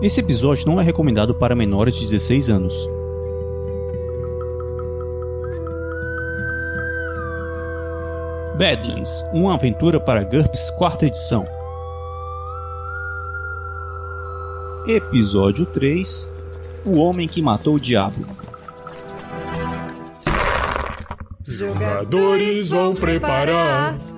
Esse episódio não é recomendado para menores de 16 anos. Badlands, uma aventura para GURPS quarta edição. Episódio 3 O Homem que Matou o Diabo. Jogadores vão preparar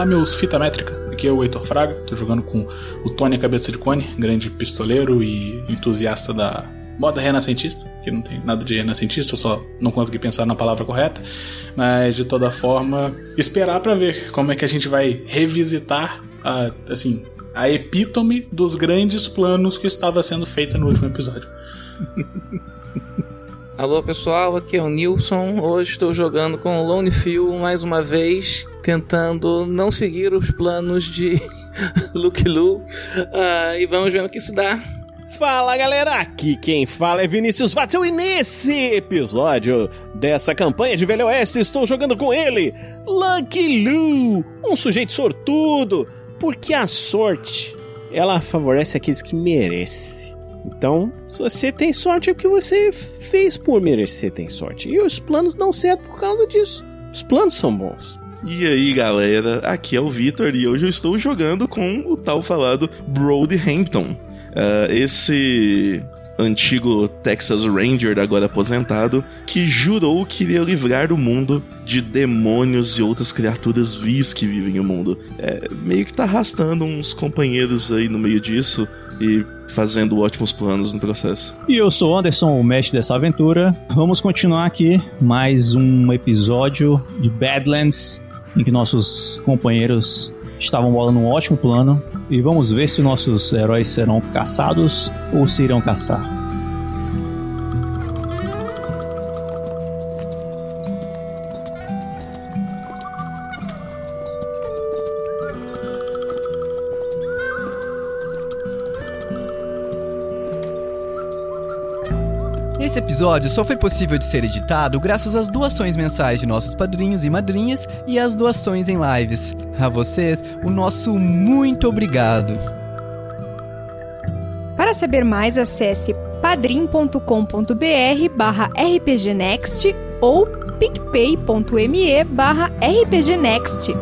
Fala, meus fita métrica. Aqui é o Heitor Fraga. Tô jogando com o Tony Cabeça de Cone, grande pistoleiro e entusiasta da moda renascentista, que não tem nada de renascentista, só não consegui pensar na palavra correta. Mas de toda forma, esperar para ver como é que a gente vai revisitar a, assim, a epítome dos grandes planos que estava sendo feita no último episódio. Alô pessoal, aqui é o Nilson. Hoje estou jogando com o Lone Phil mais uma vez, tentando não seguir os planos de Luke Lu. Ah, e vamos ver o que isso dá. Fala galera, aqui quem fala é Vinícius Vatzel e nesse episódio dessa campanha de Velho Oeste estou jogando com ele, Lucky Lu, um sujeito sortudo, porque a sorte ela favorece aqueles que merecem. Então, se você tem sorte é porque você fez por merecer tem sorte. E os planos dão certo por causa disso. Os planos são bons. E aí galera, aqui é o Vitor e hoje eu estou jogando com o tal falado Broadhampton. Uh, esse antigo Texas Ranger, agora aposentado, que jurou que iria livrar o mundo de demônios e outras criaturas vis que vivem no mundo. É, meio que tá arrastando uns companheiros aí no meio disso e fazendo ótimos planos no processo. E eu sou o Anderson, o mestre dessa aventura. Vamos continuar aqui mais um episódio de Badlands, em que nossos companheiros estavam bolando um ótimo plano. E vamos ver se nossos heróis serão caçados ou se irão caçar. Episódio só foi possível de ser editado graças às doações mensais de nossos padrinhos e madrinhas e às doações em lives. A vocês, o nosso muito obrigado. Para saber mais, acesse padrim.com.br barra rpgnext ou picpay.me barra rpgnext.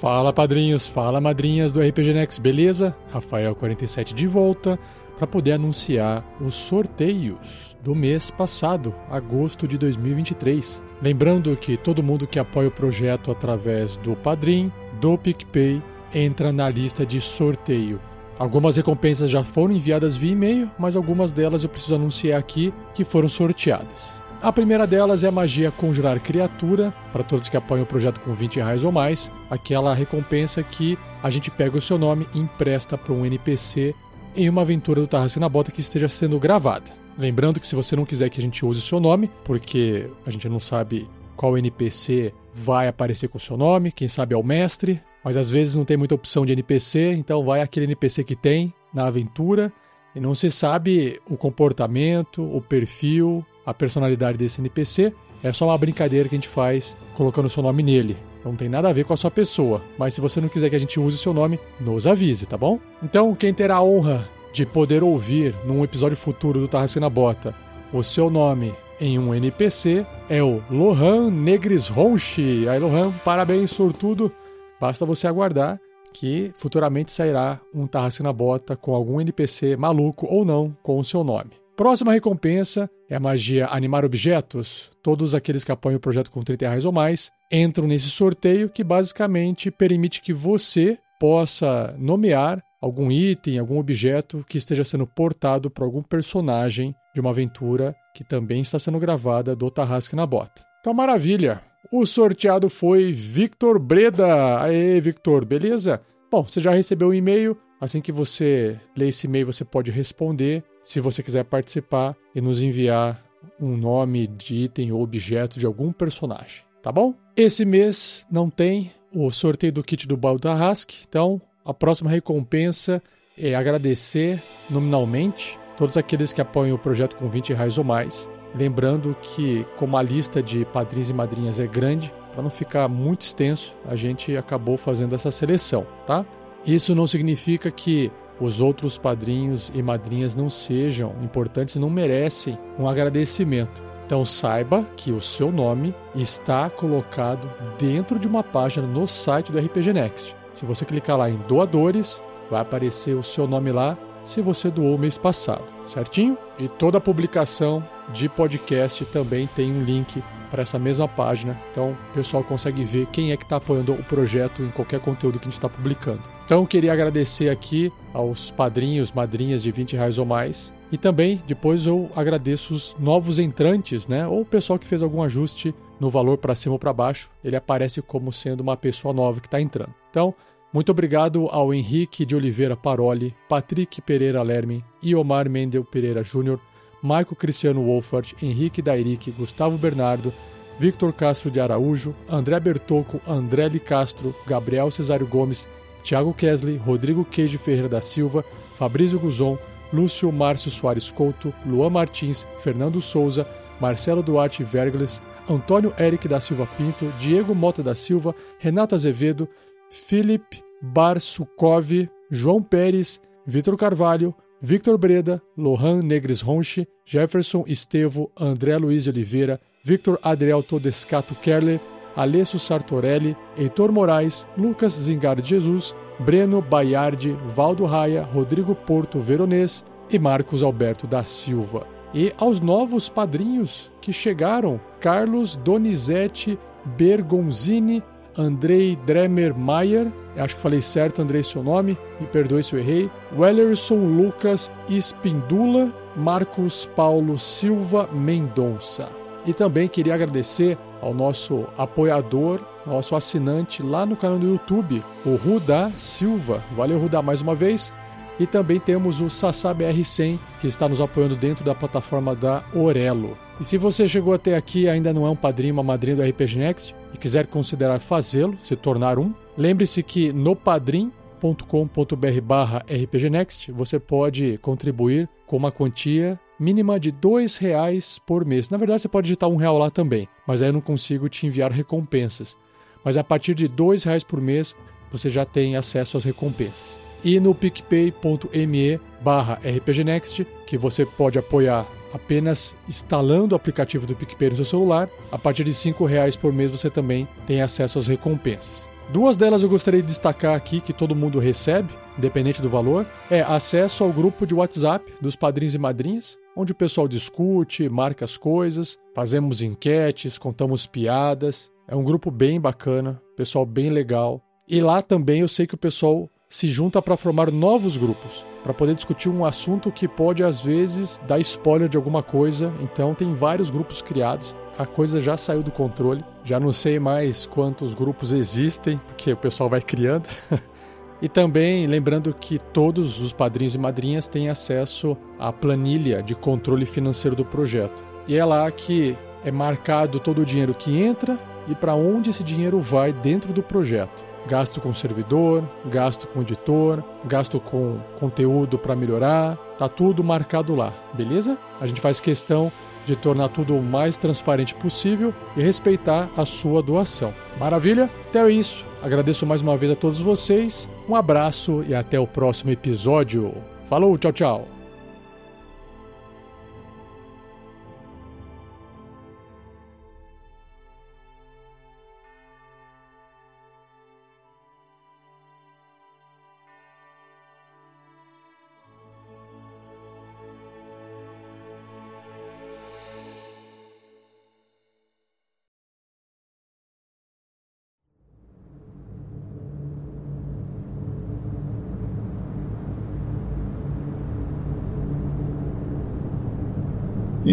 Fala padrinhos, fala madrinhas do RPG Next, beleza? Rafael47 de volta para poder anunciar os sorteios do mês passado, agosto de 2023. Lembrando que todo mundo que apoia o projeto através do Padrim, do PicPay, entra na lista de sorteio. Algumas recompensas já foram enviadas via e-mail, mas algumas delas eu preciso anunciar aqui que foram sorteadas. A primeira delas é a magia Conjurar Criatura, para todos que apoiam o projeto com 20 reais ou mais, aquela recompensa que a gente pega o seu nome e empresta para um NPC em uma aventura do Tarrasque na Bota que esteja sendo gravada. Lembrando que se você não quiser que a gente use o seu nome, porque a gente não sabe qual NPC vai aparecer com o seu nome, quem sabe é o mestre, mas às vezes não tem muita opção de NPC, então vai aquele NPC que tem na aventura e não se sabe o comportamento, o perfil, a personalidade desse NPC. É só uma brincadeira que a gente faz colocando o seu nome nele. Não tem nada a ver com a sua pessoa. Mas se você não quiser que a gente use o seu nome, nos avise, tá bom? Então, quem terá a honra de poder ouvir num episódio futuro do Tarrasque na Bota o seu nome em um NPC é o Lohan Negris Ronchi. Aí, Lohan, parabéns, sortudo. Basta você aguardar que futuramente sairá um Tarrasque na Bota com algum NPC maluco ou não com o seu nome. Próxima recompensa é a magia Animar Objetos. Todos aqueles que apoiam o projeto com 30 reais ou mais entram nesse sorteio que basicamente permite que você possa nomear algum item, algum objeto que esteja sendo portado por algum personagem de uma aventura que também está sendo gravada do Tarrasque na Bota. Então, maravilha! O sorteado foi Victor Breda. Aê, Victor, beleza? Bom, você já recebeu o um e-mail. Assim que você lê esse e-mail, você pode responder. Se você quiser participar e nos enviar um nome de item ou objeto de algum personagem, tá bom? Esse mês não tem o sorteio do kit do Baldo Tarrasque, então a próxima recompensa é agradecer nominalmente todos aqueles que apoiam o projeto com 20 reais ou mais. Lembrando que, como a lista de padrinhos e madrinhas é grande, para não ficar muito extenso, a gente acabou fazendo essa seleção, tá? Isso não significa que os outros padrinhos e madrinhas não sejam importantes, não merecem um agradecimento. Então saiba que o seu nome está colocado dentro de uma página no site do RPG Next. Se você clicar lá em doadores, vai aparecer o seu nome lá se você doou mês passado, certinho? E toda publicação de podcast também tem um link para essa mesma página, então o pessoal consegue ver quem é que está apoiando o projeto em qualquer conteúdo que a gente está publicando. Então queria agradecer aqui aos padrinhos, madrinhas de 20 reais ou mais. E também depois eu agradeço os novos entrantes, né? Ou o pessoal que fez algum ajuste no valor para cima ou para baixo. Ele aparece como sendo uma pessoa nova que está entrando. Então, muito obrigado ao Henrique de Oliveira Paroli, Patrick Pereira Lerme, Iomar Mendel Pereira Júnior, Maico Cristiano Wolfert, Henrique Dairic, Gustavo Bernardo, Victor Castro de Araújo, André Bertocco, André Castro, Gabriel Cesário Gomes, Thiago Kesley, Rodrigo Queijo Ferreira da Silva, Fabrício Guzon, Lúcio Márcio Soares Couto, Luan Martins, Fernando Souza, Marcelo Duarte Vergles, Antônio Eric da Silva Pinto, Diego Mota da Silva, Renato Azevedo, Felipe Barsukov, João Pérez, Vitor Carvalho, Victor Breda, Lohan Negres Ronche, Jefferson Estevo, André Luiz Oliveira, Victor Adriel Todescato Kerler, Alessio Sartorelli, Heitor Moraes, Lucas Zingar Jesus, Breno Baiardi, Valdo Raia, Rodrigo Porto Veronês e Marcos Alberto da Silva. E aos novos padrinhos que chegaram: Carlos Donizete Bergonzini, Andrei Dremer Mayer, acho que falei certo, Andrei, seu nome, me perdoe se eu errei. Wellerson Lucas Espindula, Marcos Paulo Silva Mendonça. E também queria agradecer ao nosso apoiador, nosso assinante lá no canal do YouTube, o Ruda Silva. Valeu, Ruda, mais uma vez. E também temos o Sassá BR100, que está nos apoiando dentro da plataforma da Orelo. E se você chegou até aqui ainda não é um padrinho, uma madrinha do RPG Next, e quiser considerar fazê-lo, se tornar um, lembre-se que no padrim.com.br barra rpgnext você pode contribuir com uma quantia mínima de dois reais por mês. Na verdade, você pode digitar um real lá também, mas aí eu não consigo te enviar recompensas. Mas a partir de dois reais por mês, você já tem acesso às recompensas. E no picpay.me barra rpgnext, que você pode apoiar apenas instalando o aplicativo do PicPay no seu celular. A partir de R$ reais por mês você também tem acesso às recompensas. Duas delas eu gostaria de destacar aqui que todo mundo recebe, independente do valor, é acesso ao grupo de WhatsApp dos padrinhos e madrinhas, onde o pessoal discute, marca as coisas, fazemos enquetes, contamos piadas. É um grupo bem bacana, pessoal bem legal. E lá também eu sei que o pessoal se junta para formar novos grupos para poder discutir um assunto que pode às vezes dar spoiler de alguma coisa. Então tem vários grupos criados. A coisa já saiu do controle. Já não sei mais quantos grupos existem, porque o pessoal vai criando. e também lembrando que todos os padrinhos e madrinhas têm acesso à planilha de controle financeiro do projeto. E é lá que é marcado todo o dinheiro que entra e para onde esse dinheiro vai dentro do projeto gasto com servidor, gasto com editor, gasto com conteúdo para melhorar, tá tudo marcado lá, beleza? A gente faz questão de tornar tudo o mais transparente possível e respeitar a sua doação. Maravilha? Então é isso. Agradeço mais uma vez a todos vocês. Um abraço e até o próximo episódio. Falou, tchau, tchau.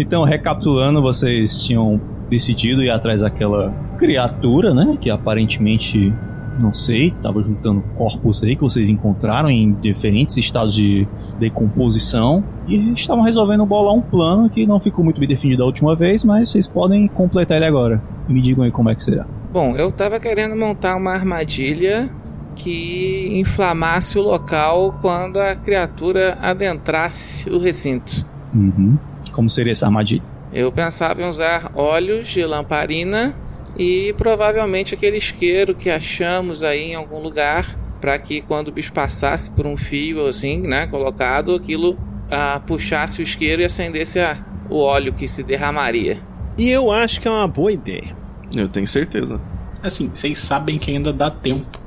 Então, recapitulando, vocês tinham decidido ir atrás daquela criatura, né? Que aparentemente, não sei, tava juntando corpos aí que vocês encontraram em diferentes estados de decomposição e estavam resolvendo bolar um plano que não ficou muito bem definido da última vez, mas vocês podem completar ele agora. Me digam aí como é que será. Bom, eu tava querendo montar uma armadilha que inflamasse o local quando a criatura adentrasse o recinto. Uhum. Como seria essa armadilha? Eu pensava em usar óleos de lamparina e provavelmente aquele isqueiro que achamos aí em algum lugar para que quando o bicho passasse por um fio assim, né, colocado, aquilo ah, puxasse o isqueiro e acendesse a, o óleo que se derramaria. E eu acho que é uma boa ideia. Eu tenho certeza. Assim, vocês sabem que ainda dá tempo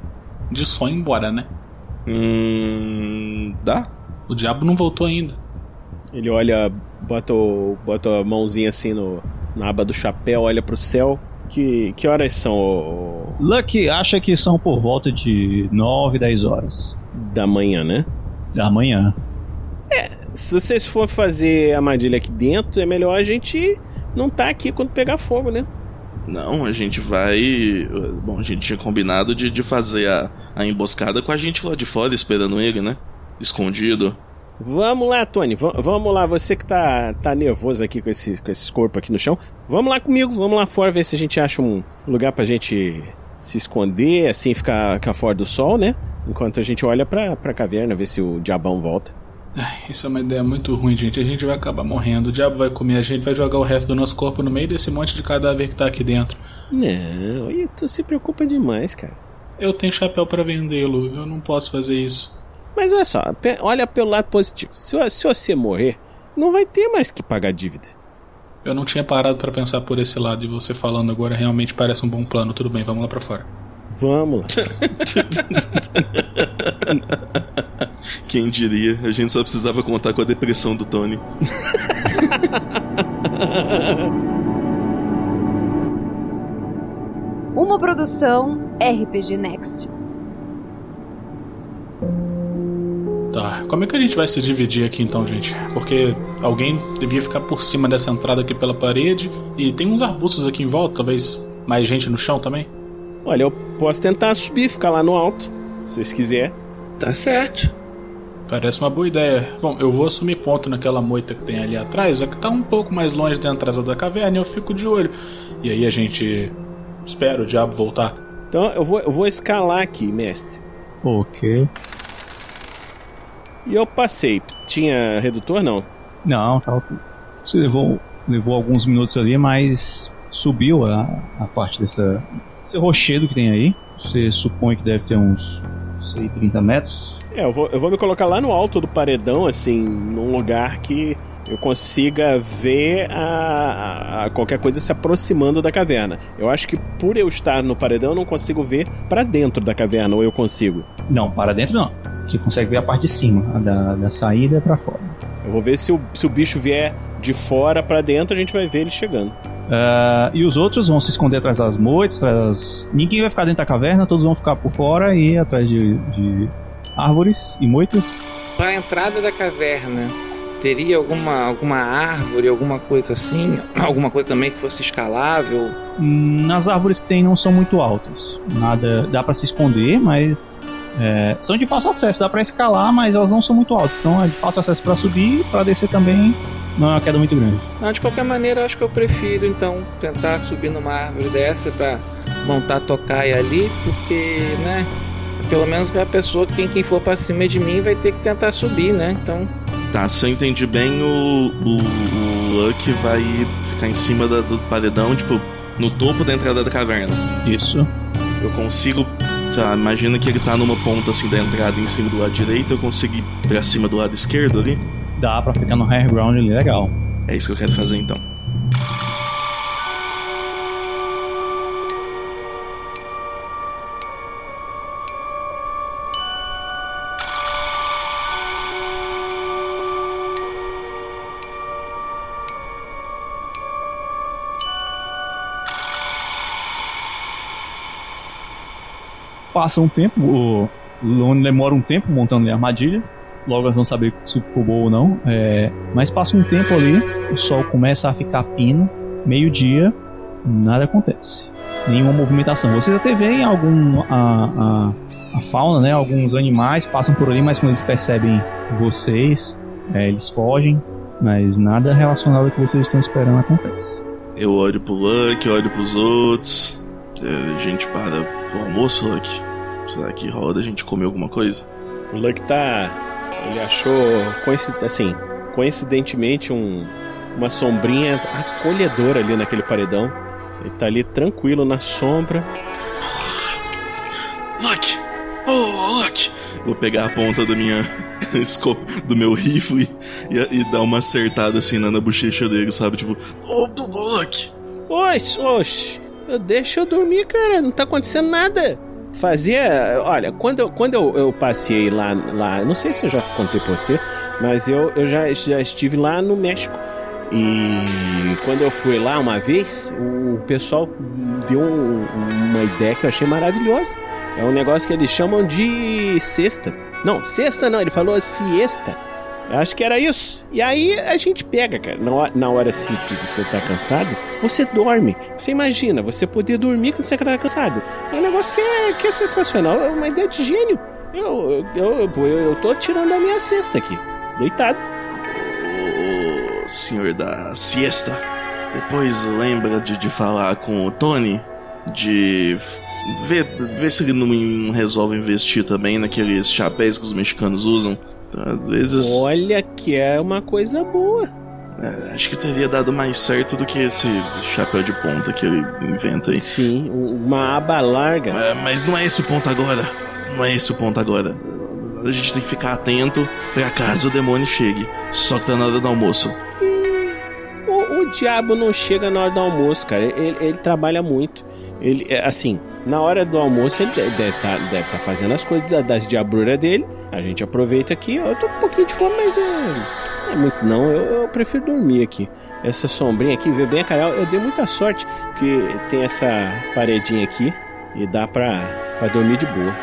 de só ir embora, né? Hum. Dá? O diabo não voltou ainda. Ele olha, bota, o, bota a mãozinha assim no, na aba do chapéu, olha pro céu. Que, que horas são? Lucky acha que são por volta de 9, 10 horas Da manhã, né? da manhã. Se vocês for fazer armadilha aqui dentro, é melhor a gente não tá aqui quando pegar fogo, né? Não, a gente vai. Bom, a gente tinha combinado de, de fazer a, a emboscada com a gente lá de fora esperando ele, né? Escondido. Vamos lá, Tony. va- vamos lá, você que tá, tá nervoso aqui com esses, com esses corpos aqui no chão. Vamos lá comigo, vamos lá fora ver se a gente acha um lugar pra gente se esconder, assim ficar, ficar fora do sol, né? Enquanto a gente olha pra, pra caverna, ver se o diabão volta. Ai, Isso é uma ideia muito ruim, gente. A gente vai acabar morrendo. O diabo vai comer a gente, vai jogar o resto do nosso corpo no meio desse monte de cadáver que tá aqui dentro. Não, e tu se preocupa demais, cara. Eu tenho chapéu pra vendê-lo, eu não posso fazer isso. Mas olha só, olha pelo lado positivo. Se, se você morrer, não vai ter mais que pagar dívida. Eu não tinha parado pra pensar por esse lado e você falando agora realmente parece um bom plano. Tudo bem, vamos lá pra fora. Vamos lá. Quem diria? A gente só precisava contar com a depressão do Tony. Uma produção RPG Next. Tá, como é que a gente vai se dividir aqui então, gente? Porque alguém devia ficar por cima dessa entrada aqui pela parede e tem uns arbustos aqui em volta, talvez mais gente no chão também. Olha, eu posso tentar subir, ficar lá no alto, se vocês quiserem. Tá certo. Parece uma boa ideia. Bom, eu vou assumir ponto naquela moita que tem ali atrás, é que tá um pouco mais longe da entrada da caverna e eu fico de olho. E aí a gente espera o diabo voltar. Então eu vou, eu vou escalar aqui, mestre. Ok. E eu passei. Tinha redutor? Não. Não, ok. Você levou, levou alguns minutos ali, mas subiu a, a parte dessa, desse rochedo que tem aí. Você supõe que deve ter uns, sei, 30 metros. É, eu vou, eu vou me colocar lá no alto do paredão, assim, num lugar que eu consiga ver a, a- qualquer coisa se aproximando da caverna. Eu acho que por eu estar no paredão, eu não consigo ver pra dentro da caverna, ou eu consigo. Não, para dentro não. Você consegue ver a parte de cima, a da, da saída pra fora. Eu vou ver se o, se o bicho vier de fora pra dentro, a gente vai ver ele chegando. Ah, e os outros vão se esconder atrás das moitas, atrás das... Ninguém vai ficar dentro da caverna, todos vão ficar por fora e atrás de, de árvores e moitas. Para a entrada da caverna, teria alguma, alguma árvore, alguma coisa assim? Alguma coisa também que fosse escalável? Hum, As árvores que tem não são muito altas. Nada dá pra se esconder, mas é, são de fácil acesso. Dá pra escalar, mas elas não são muito altas. Então é de fácil acesso pra subir, pra descer também. Não é uma queda muito grande. Não, de qualquer maneira, acho que eu prefiro então tentar subir numa árvore dessa para montar tocaia ali, porque, né? Pelo menos a pessoa, quem, quem for pra cima de mim, vai ter que tentar subir, né? Então, Tá, se eu entendi bem, o, o, o Luck vai ficar em cima da- do paredão, tipo, no topo da entrada da caverna. Isso. Eu consigo. Tá, imagina que ele tá numa ponta assim da entrada em cima do lado direito, eu consigo ir pra cima do lado esquerdo ali. Dá pra ficar no high ground ali, legal. É isso que eu quero fazer então. Passa um tempo, o Lone demora um tempo montando a armadilha. logo nós vamos saber se ficou boa ou não. É, mas passa um tempo ali, o sol começa a ficar pino, meio-dia, nada acontece. Nenhuma movimentação. Vocês até veem algum. A, a, a fauna, né? Alguns animais passam por ali, mas quando eles percebem vocês, é, eles fogem. Mas nada relacionado ao que vocês estão esperando acontece. Eu olho pro Luck, olho pros outros. É, a gente para pro almoço, Luck. Será que roda a gente comer alguma coisa? O Luck tá. Ele achou, coinci- assim, coincidentemente, um, uma sombrinha acolhedora ali naquele paredão. Ele tá ali tranquilo na sombra. Luck! Oh, Luck! Vou pegar a ponta da minha. do meu rifle e, e dar uma acertada assim na, na bochecha dele, sabe? Tipo, oh, oh, Luck! Oxe, oxe, deixa eu dormir, cara, não tá acontecendo nada. Fazia. Olha, quando eu, quando eu, eu passei lá, lá. Não sei se eu já contei pra você, mas eu, eu já, já estive lá no México. E quando eu fui lá uma vez, o pessoal deu um- uma ideia que eu achei maravilhosa. É um negócio que eles chamam de cesta. Não, cesta não, ele falou siesta. Eu acho que era isso. E aí a gente pega, cara. Na hora, assim que você tá cansado, você dorme. Você imagina, você poder dormir quando você tá cansado. É um negócio que é, que é sensacional. É uma ideia de gênio. Eu, eu, eu, eu, tô tirando a minha cesta aqui. Deitado. Ô, senhor da siesta, depois lembra de, de falar com o Tony, de ver, ver se ele não resolve investir também naqueles chapéus que os mexicanos usam. Às vezes. Olha que é uma coisa boa. é, acho que teria dado mais certo do que esse chapéu de ponta que ele inventa aí. Sim, uma aba larga. É, mas não é esse o ponto agora. Não é esse o ponto agora. A gente tem que ficar atento pra caso o demônio chegue. Só que tá na hora do almoço. Diabo não chega na hora do almoço, cara. Ele, ele trabalha muito. Ele, é, assim, na hora do almoço ele de- deve estar deve tá fazendo as coisas da- das diabruras dele. A gente aproveita aqui. Eu tô um pouquinho de fome, mas é, é muito não. Eu, eu prefiro dormir aqui. Essa sombrinha aqui veio bem a calhar. Eu dei muita sorte que tem essa paredinha aqui e dá pra, pra dormir de boa.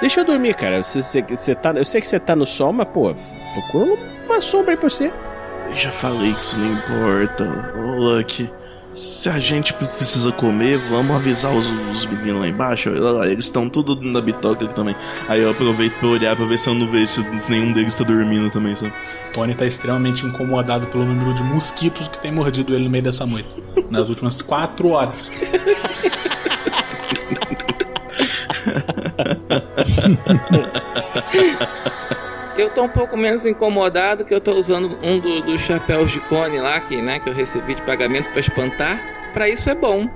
Deixa eu dormir, cara. Você, você, você tá, eu sei que você tá no sol, mas, pô, procura uma sombra aí pra você. Eu já falei que isso não importa. Ô, Lucky. Se a gente pre- precisa comer, vamos avisar os, os meninos lá embaixo. Eles estão tudo na bitoca aqui também. Aí eu aproveito pra olhar pra ver se eu não vejo se, se nenhum deles tá dormindo também, sabe? Tony tá extremamente incomodado pelo número de mosquitos que tem mordido ele no meio dessa noite. Nas últimas quatro horas. Eu tô um pouco menos incomodado que eu tô usando um do- dos chapéus de cone lá que, né, que eu recebi de pagamento pra espantar. Pra isso é bom.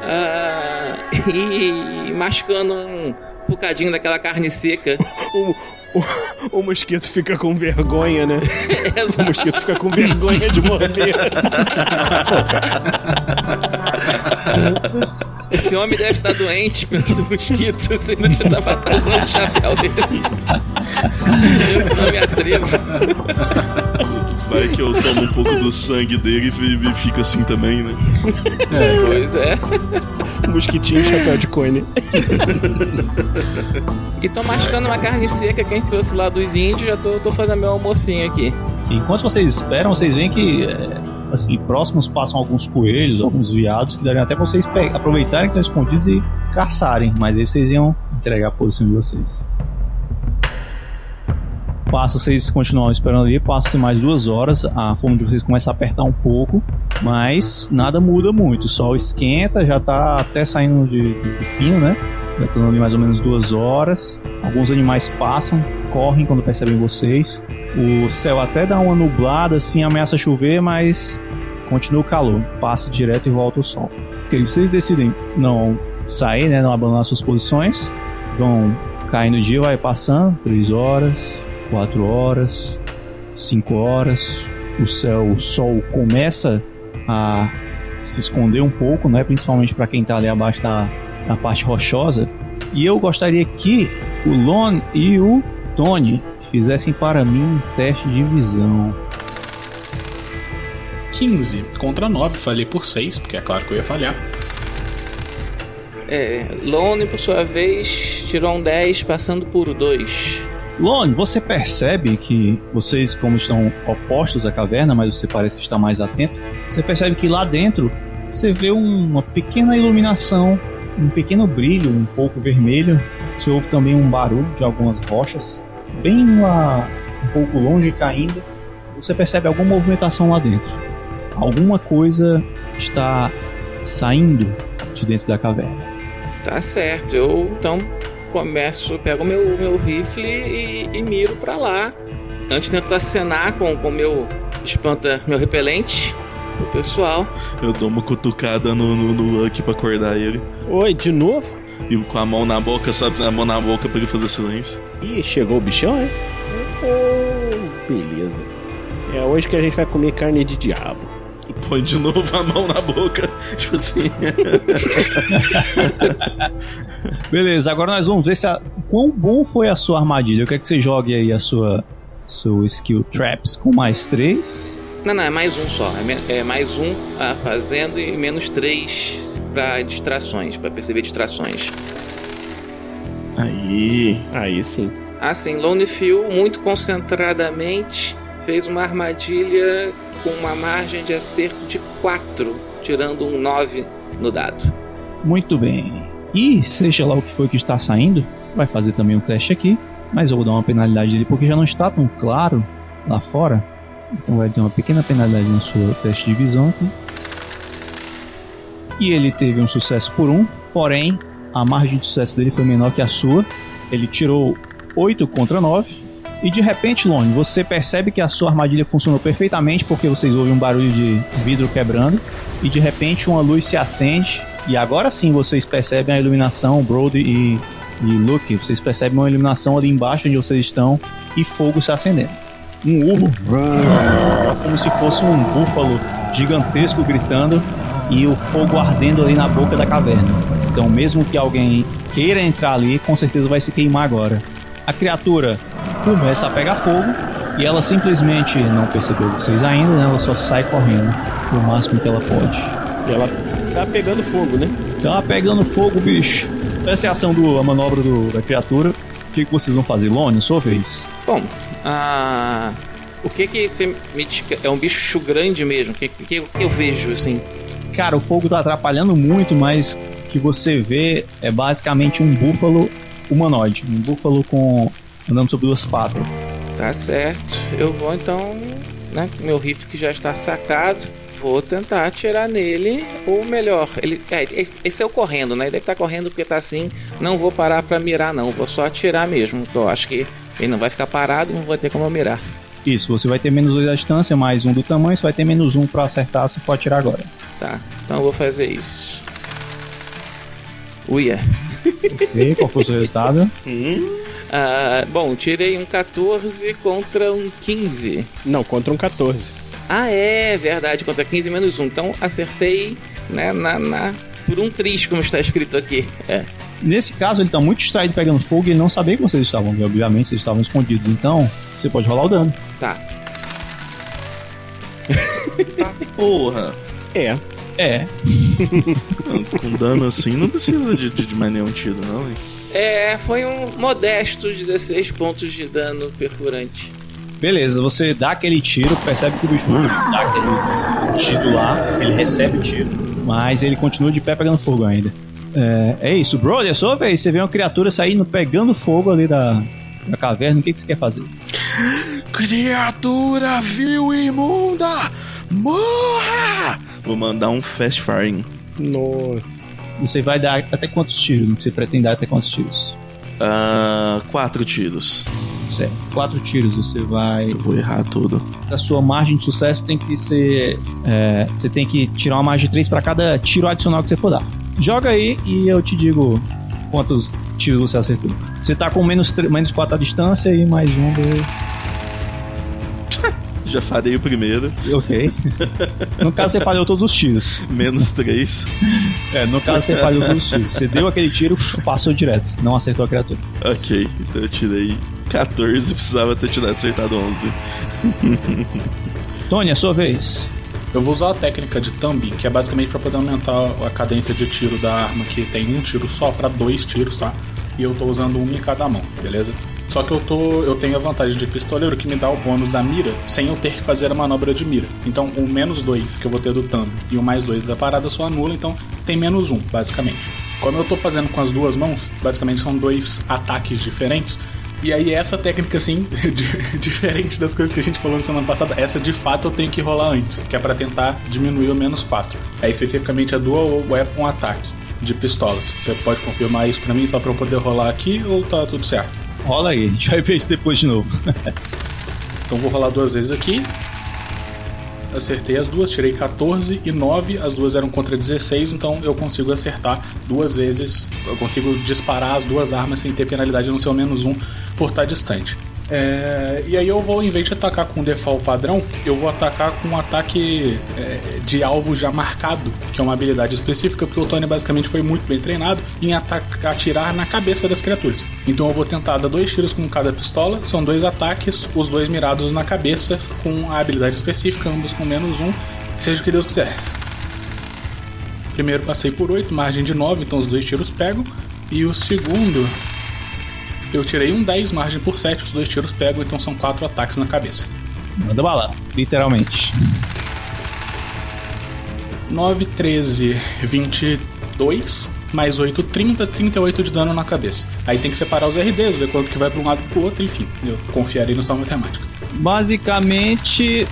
Ah, e mascando um bocadinho daquela carne seca. O, o, o mosquito fica com vergonha, né? O mosquito fica com vergonha de morder. Esse homem deve estar doente pelos mosquitos se ele já tava tá usando um chapéu desses. Eu não me atrevo. Vai que eu tomo um pouco do sangue dele e e fica assim também, né? Pois é. Mosquitinho chapéu de cone. E tô mascando uma carne seca que a gente trouxe lá dos índios, já tô, tô fazendo meu almocinho aqui. Enquanto vocês esperam, vocês veem que é, assim, próximos passam alguns coelhos, alguns viados, que dariam até pra vocês aproveitarem que estão escondidos e caçarem, mas aí vocês iam entregar a posição de vocês. Passa, vocês continuam esperando ali, passa mais duas horas, a fome de vocês começa a apertar um pouco, mas nada muda muito, o sol esquenta, já tá até saindo de, de, de pino, né? Já estão ali mais ou menos duas horas. Alguns animais passam, correm quando percebem vocês. O céu até dá uma nublada, assim, ameaça chover, mas continua o calor. Passa direto e volta o sol. Ok, vocês decidem não sair, né? Não abandonar suas posições. Vão caindo o dia, vai passando. Três horas, quatro horas, cinco horas. O céu, o sol começa a se esconder um pouco, né? Principalmente para quem tá ali abaixo da, da parte rochosa. E eu gostaria que o Lon e o Tony fizessem para mim um teste de visão. 15 contra 9, falhei por 6, porque é claro que eu ia falhar. É, Lone, por sua vez, tirou um 10, passando por 2. Lone, você percebe que vocês, como estão opostos à caverna, mas você parece que está mais atento, você percebe que lá dentro você vê uma pequena iluminação, um pequeno brilho, um pouco vermelho. Você ouve também um barulho de algumas rochas, bem lá, um pouco longe caindo. Você percebe alguma movimentação lá dentro. Alguma coisa está saindo de dentro da caverna. Tá certo. Eu então começo, pego meu, meu rifle e, e miro para lá. Antes de tentar acenar com o meu espanta, meu repelente pro pessoal. Eu dou uma cutucada no, no, no Lucky pra acordar ele. Oi, de novo? E com a mão na boca, sabe? A mão na boca pra ele fazer silêncio. Ih, chegou o bichão, é? Oh, beleza. É hoje que a gente vai comer carne de diabo. Põe de novo a mão na boca. Tipo assim. Beleza, agora nós vamos ver se a, quão bom foi a sua armadilha. Eu quero que você jogue aí a sua, sua skill traps com mais 3. Não, não, é mais um só. É, é mais um ah, fazendo e menos três pra distrações, pra perceber distrações. Aí. Aí sim. Assim, Lone Phil, muito concentradamente, fez uma armadilha com uma margem de acerto de 4, tirando um 9 no dado. Muito bem. E seja lá o que foi que está saindo, vai fazer também um teste aqui, mas eu vou dar uma penalidade dele porque já não está tão claro lá fora. Então vai ter uma pequena penalidade no seu teste de visão aqui. E ele teve um sucesso por um, porém a margem de sucesso dele foi menor que a sua. Ele tirou 8 contra 9. E de repente, Lone, você percebe que a sua armadilha funcionou perfeitamente porque vocês ouvem um barulho de vidro quebrando. E de repente uma luz se acende. E agora sim vocês percebem a iluminação, Brody e, e Luke. Vocês percebem uma iluminação ali embaixo onde vocês estão e fogo se acendendo. Um urro, como se fosse um búfalo gigantesco gritando e o fogo ardendo ali na boca da caverna. Então, mesmo que alguém queira entrar ali, com certeza vai se queimar agora. A criatura começa a pegar fogo e ela simplesmente não percebeu vocês ainda, né? Ela só sai correndo o máximo que ela pode. E ela tá pegando fogo, né? Tá pegando fogo, bicho. Essa é a ação do a manobra do- da criatura. O que, que vocês vão fazer, Lone? Sua vez. Bom, ah, o que que você me é um bicho grande mesmo? O que, que, que eu vejo assim? Cara, o fogo tá atrapalhando muito, mas o que você vê é basicamente um búfalo humanoide. Um búfalo com andando sobre duas patas. Tá certo. Eu vou então, né? Meu rifle que já está sacado. Vou tentar atirar nele, ou melhor, ele. É, esse é o correndo, né? Ele deve estar correndo porque tá assim. Não vou parar pra mirar, não. Vou só atirar mesmo. Então, acho que ele não vai ficar parado, não vai ter como eu mirar. Isso, você vai ter menos dois da distância, mais um do tamanho, você vai ter menos um pra acertar, você pode tirar agora. Tá, então eu vou fazer isso. Uia. Ok, qual foi o seu resultado? Ah, bom, tirei um 14 contra um 15. Não, contra um 14. Ah, é verdade, contra 15 menos 1. Então acertei né, na, na, por um tris, como está escrito aqui. É. Nesse caso, ele tá muito distraído pegando fogo e ele não sabia que vocês estavam, e obviamente vocês estavam escondidos. Então, você pode rolar o dano. Tá. Porra. É. É. Com dano assim, não precisa de, de, de mais nenhum tiro, não, hein? É, foi um modesto 16 pontos de dano perfurante. Beleza, você dá aquele tiro, percebe que o bicho dá aquele tiro lá, ele recebe o tiro, mas ele continua de pé pegando fogo ainda. É, é isso, brother, é sua vez. Você vê uma criatura saindo pegando fogo ali da, da caverna, o que, que você quer fazer? Criatura vil e imunda! Morra! Vou mandar um fast firing. Nossa. Você vai dar até quantos tiros? Você pretende dar até quantos tiros? Ah, quatro tiros. Certo, quatro tiros você vai. Eu vou errar tudo. A sua margem de sucesso tem que ser. é, você tem que tirar uma margem de 3 para cada tiro adicional que você for dar. Joga aí e eu te digo quantos tiros você acertou. Você tá com menos, menos 4 à distância e mais um do. Já falei o primeiro. Ok. No caso, você falhou todos os tiros. Menos três. É, no caso, você falhou todos os tiros. Você deu aquele tiro, passou direto. Não acertou a criatura. Ok, então eu tirei 14, precisava ter tirado acertado 11. Tony, é sua vez. Eu vou usar a técnica de thumbing, que é basicamente para poder aumentar a cadência de tiro da arma, que tem um tiro só para dois tiros, tá? E eu tô usando uma em cada mão, beleza? Só que eu tô. eu tenho a vantagem de pistoleiro que me dá o bônus da mira sem eu ter que fazer a manobra de mira. Então o menos 2 que eu vou ter do thumb e o mais 2 da parada só anula, então tem menos 1, um, basicamente. Como eu tô fazendo com as duas mãos, basicamente são dois ataques diferentes. E aí essa técnica, assim, diferente das coisas que a gente falou na semana passada, essa de fato eu tenho que rolar antes, que é para tentar diminuir o menos 4. É especificamente a Dual Weapon Attack de pistolas. Você pode confirmar isso para mim só para eu poder rolar aqui ou tá tudo certo? Rola aí, a gente vai ver isso depois de novo. então vou rolar duas vezes aqui. Acertei as duas, tirei 14 e 9, as duas eram contra 16, então eu consigo acertar duas vezes. Eu consigo disparar as duas armas sem ter penalidade no seu menos um por estar distante. É, e aí eu vou, em vez de atacar com o default padrão, eu vou atacar com um ataque é, de alvo já marcado, que é uma habilidade específica, porque o Tony basicamente foi muito bem treinado em atacar, atirar na cabeça das criaturas. Então eu vou tentar dar dois tiros com cada pistola, são dois ataques, os dois mirados na cabeça, com a habilidade específica, ambos com menos um, seja o que Deus quiser. Primeiro passei por 8, margem de 9, então os dois tiros pegam. E o segundo eu tirei um 10, margem por 7, os dois tiros pegam, então são 4 ataques na cabeça. Manda bala, literalmente. 9, 13, 22, mais 8, 30, 38 de dano na cabeça. Aí tem que separar os RDs, ver quanto que vai para um lado e pro outro, enfim. Eu confiarei na sua matemática. Basicamente,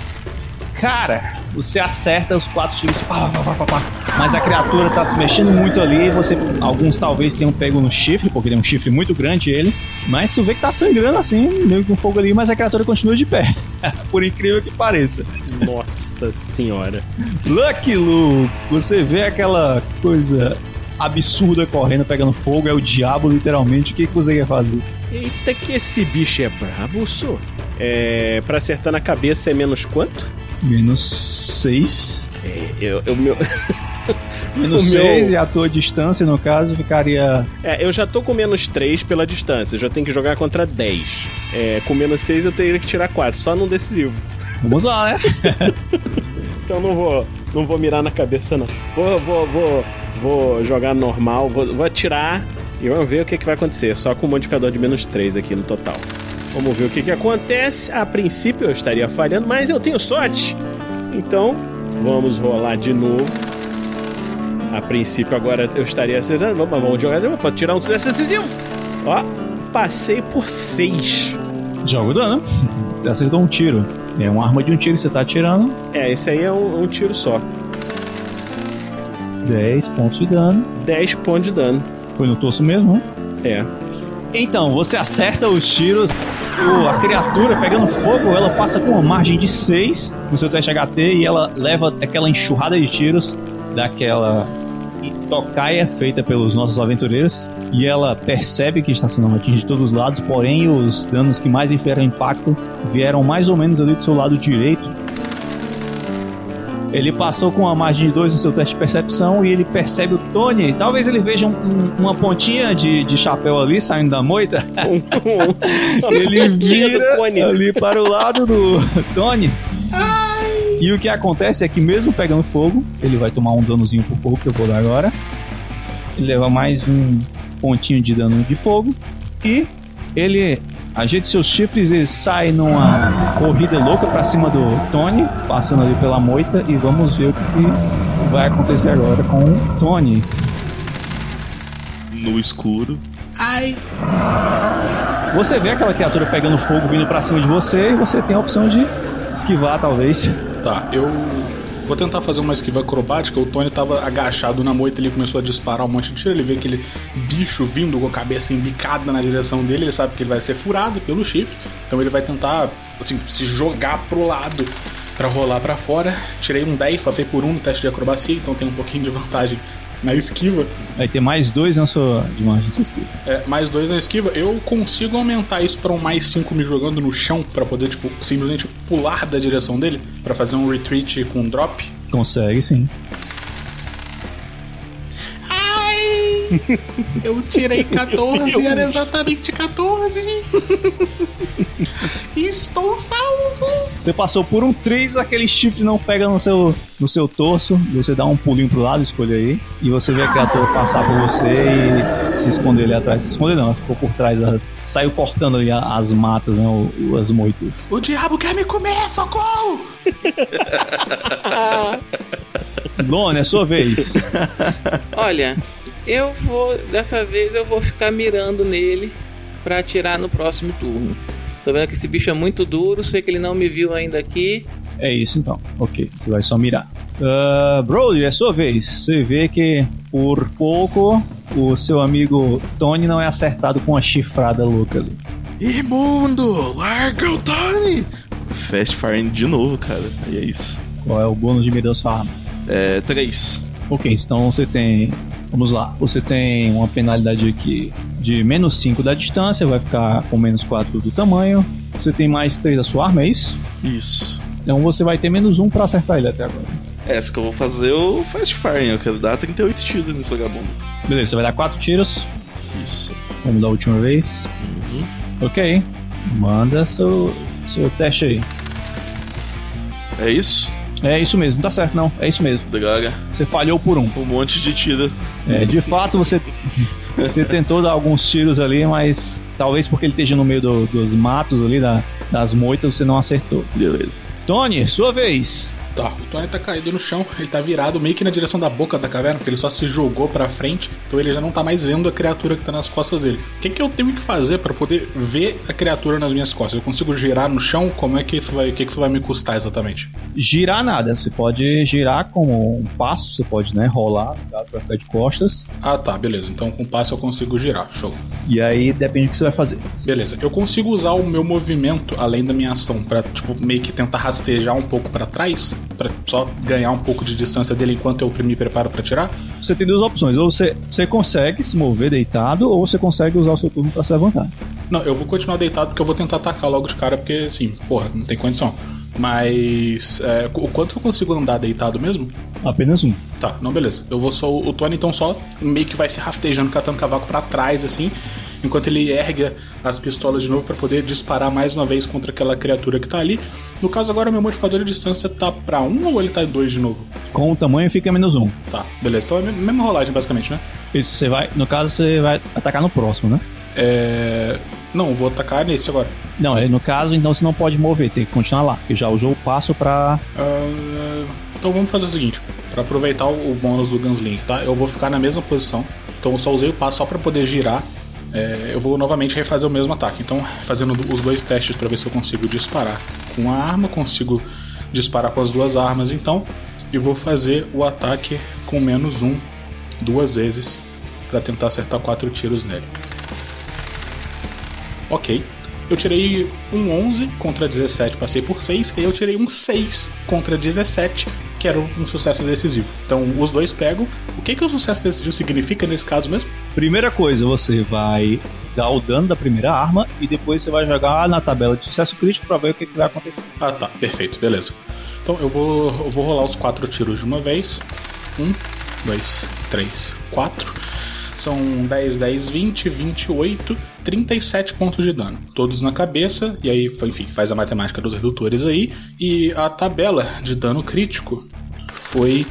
cara, você acerta os quatro tiros, pá, pá, pá, pá, mas a criatura tá se mexendo muito ali. Você, alguns talvez tenham pego no chifre, porque ele é um chifre muito grande ele. Mas tu vê que tá sangrando assim, meio com fogo ali, mas a criatura continua de pé. Por incrível que pareça. Nossa senhora. Lucky Luke, você vê aquela coisa absurda correndo, pegando fogo, é o diabo literalmente. O que, que você quer fazer? Eita, que esse bicho é brabo, sou. É. Pra acertar na cabeça é menos quanto? Menos 6. É, eu, eu meu. menos 6 meu... e a tua distância, no caso, ficaria. É, eu já tô com menos 3 pela distância, eu já tenho que jogar contra 10. É, com menos 6 eu teria que tirar 4, só num decisivo. Vamos lá, né? então não vou, não vou mirar na cabeça, não. Vou, vou, vou, vou jogar normal, vou, vou atirar e vamos ver o que, que vai acontecer. Só com um modificador de menos 3 aqui no total. Vamos ver o que, que acontece. A princípio eu estaria falhando, mas eu tenho sorte. Então, vamos rolar de novo. A princípio agora eu estaria acertando. Vamos, vamos jogar de novo para tirar um sucesso decisivo. Ó, passei por 6. Joga o dano. Acertou um tiro. É uma arma de um tiro que você tá atirando. É, esse aí é um, um tiro só. 10 pontos de dano. 10 pontos de dano. Foi no torso mesmo, né? É. Então, você acerta os tiros a criatura pegando fogo, ela passa com uma margem de 6 no seu teste HT e ela leva aquela enxurrada de tiros daquela tocaia feita pelos nossos aventureiros e ela percebe que está sendo atingido de todos os lados, porém os danos que mais inferem impacto vieram mais ou menos ali do seu lado direito ele passou com uma margem de 2 no seu teste de percepção e ele percebe o Tony. Talvez ele veja um, um, uma pontinha de, de chapéu ali saindo da moita. ele vira ali para o lado do Tony. Ai. E o que acontece é que mesmo pegando fogo, ele vai tomar um danozinho por fogo que eu vou dar agora. Ele leva mais um pontinho de dano de fogo. E ele ajeita seus chifres e sai numa corrida louca pra cima do Tony, passando ali pela moita, e vamos ver o que vai acontecer agora com o Tony. No escuro. Ai! Você vê aquela criatura pegando fogo vindo pra cima de você e você tem a opção de esquivar, talvez. Tá, eu Vou tentar fazer uma esquiva acrobática. O Tony tava agachado na moita, ele começou a disparar um monte de tiro. Ele vê aquele bicho vindo com a cabeça embicada na direção dele. Ele sabe que ele vai ser furado pelo chifre. Então ele vai tentar, assim, se jogar pro lado para rolar para fora. Tirei um 10, passei por um no teste de acrobacia, então tem um pouquinho de vantagem na esquiva. Vai ter mais dois na sua de margem sua esquiva. É, mais dois na esquiva. Eu consigo aumentar isso para um mais cinco me jogando no chão para poder tipo simplesmente pular da direção dele para fazer um retreat com um drop. Consegue, sim. Eu tirei 14, era exatamente 14. Estou salvo. Você passou por um triz, aquele chifre não pega no seu, no seu torso. Você dá um pulinho pro lado, escolhe aí. E você vê a criatura passar por você e se esconder ali atrás. Se esconder não, ela ficou por trás. ela saiu cortando ali as matas, né? as moitas. O diabo quer me comer, socorro! Lone, é sua vez. Olha, eu vou. Dessa vez eu vou ficar mirando nele pra atirar no próximo turno. Tô vendo que esse bicho é muito duro, sei que ele não me viu ainda aqui. É isso então. Ok, você vai só mirar. Uh, Brody, é sua vez. Você vê que por pouco o seu amigo Tony não é acertado com uma chifrada louca ali. Imundo! Larga o Tony! Fast Fire de novo, cara. E é isso. Qual é o bônus de mira da sua arma? É. 3. Ok, então você tem. Vamos lá. Você tem uma penalidade aqui de menos 5 da distância, vai ficar com menos 4 do tamanho. Você tem mais 3 da sua arma, é isso? Isso. Então você vai ter menos 1 pra acertar ele até agora. Essa que eu vou fazer é o Fast Fire. Eu quero dar 38 tiros nesse vagabundo. Beleza, você vai dar 4 tiros, Isso. como da última vez. Ok. Manda seu, seu teste aí. É isso? É isso mesmo, tá certo não, é isso mesmo. Droga. Você falhou por um. Um monte de tiro. É, de fato você, você tentou dar alguns tiros ali, mas talvez porque ele esteja no meio do- dos matos ali, da- das moitas, você não acertou. Beleza. Tony, sua vez. Tá, o Tony tá caído no chão, ele tá virado meio que na direção da boca da caverna, porque ele só se jogou pra frente, então ele já não tá mais vendo a criatura que tá nas costas dele. O que, que eu tenho que fazer pra poder ver a criatura nas minhas costas? Eu consigo girar no chão? Como é que isso vai, o que, que isso vai me custar exatamente? Girar nada, você pode girar como um passo, você pode né, rolar tá, pra ficar de costas, Ah, tá, beleza. Então com o passo eu consigo girar, show. e aí depende do que você vai fazer. Beleza, eu consigo usar o meu movimento além da minha ação pra, tipo, meio que tentar rastejar um pouco pra trás, Pra só ganhar um pouco de distância dele enquanto eu me preparo pra tirar? Você tem duas opções, ou você, você consegue se mover deitado, ou você consegue usar o seu turno pra se levantar. Não, eu vou continuar deitado porque eu vou tentar atacar logo de cara, porque assim, porra, não tem condição. Mas é, o quanto eu consigo andar deitado mesmo? Apenas um. Tá, não, beleza. Eu vou só. O Tony então só meio que vai se rastejando, catando cavaco pra trás, assim, enquanto ele ergue as pistolas de novo pra poder disparar mais uma vez contra aquela criatura que tá ali. No caso, agora meu modificador de distância tá pra um ou ele tá em dois de novo? Com o tamanho fica menos um. Tá, beleza. Então é a mesma rolagem, basicamente, né? Esse você vai, no caso, você vai atacar no próximo, né? É. Não, vou atacar nesse agora. Não, é, no caso, então você não pode mover, tem que continuar lá, porque já usou o passo pra. Ah, então vamos fazer o seguinte, Pra aproveitar o bônus do Gunsling, tá? Eu vou ficar na mesma posição. Então eu só usei o passo só pra poder girar. É, eu vou novamente refazer o mesmo ataque. Então, fazendo do- os dois testes pra ver se eu consigo disparar com a arma, consigo disparar com as duas armas, então. E vou fazer o ataque com menos um duas vezes pra tentar acertar quatro tiros nele. Ok. Eu tirei um 11 contra 17, passei por 6, e aí eu tirei um 6 contra 17, que era um sucesso decisivo. Então os dois pegam. O que, que o sucesso decisivo significa nesse caso mesmo? Primeira coisa, você vai dar o dano da primeira arma e depois você vai jogar na tabela de sucesso crítico pra ver o que, que vai acontecer. Ah tá, perfeito, beleza. Então eu vou, eu vou rolar os quatro tiros de uma vez. Um, dois, três, quatro. São 10, 10, 20, 28, 37 pontos de dano. Todos na cabeça, e aí, enfim, faz a matemática dos redutores aí. E a tabela de dano crítico foi.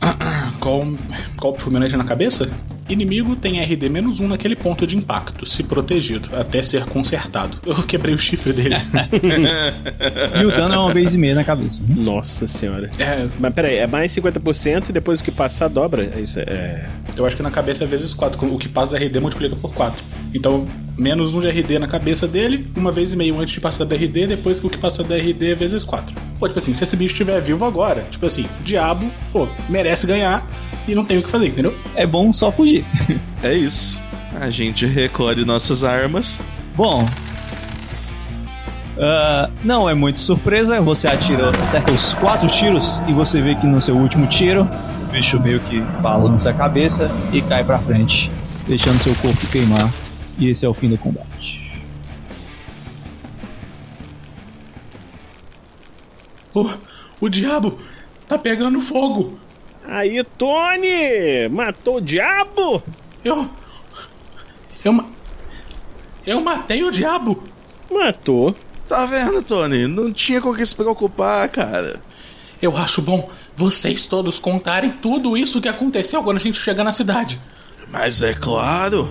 Qual, fulminante na cabeça? Inimigo tem RD-1 naquele ponto de impacto, se protegido, até ser consertado. Eu quebrei o chifre dele. E o dano é uma vez e meia na cabeça. Nossa senhora. É, Mas peraí, é mais 50% e depois o que passar dobra? É Isso é. Eu acho que na cabeça é vezes 4. O que passa da RD multiplica por 4. Então, menos um de RD na cabeça dele, uma vez e meio antes de passar da RD, depois que o que passa da RD é vezes 4. Pô, tipo assim, se esse bicho estiver vivo agora, tipo assim, o diabo, pô, merece ganhar e não tem o que fazer, entendeu? É bom só fugir. É isso. A gente recolhe nossas armas. Bom. ah, não é muito surpresa, você atira, acerta os quatro tiros e você vê que no seu último tiro o bicho meio que balança a cabeça e cai pra frente, deixando seu corpo queimar. E esse é o fim do combate. O, o diabo tá pegando fogo. Aí, Tony! Matou o diabo? Eu. Eu. ma- Eu matei o diabo! Matou. Tá vendo, Tony? Não tinha com o que se preocupar, cara. Eu acho bom vocês todos contarem tudo isso que aconteceu quando a gente chegar na cidade. Mas é claro.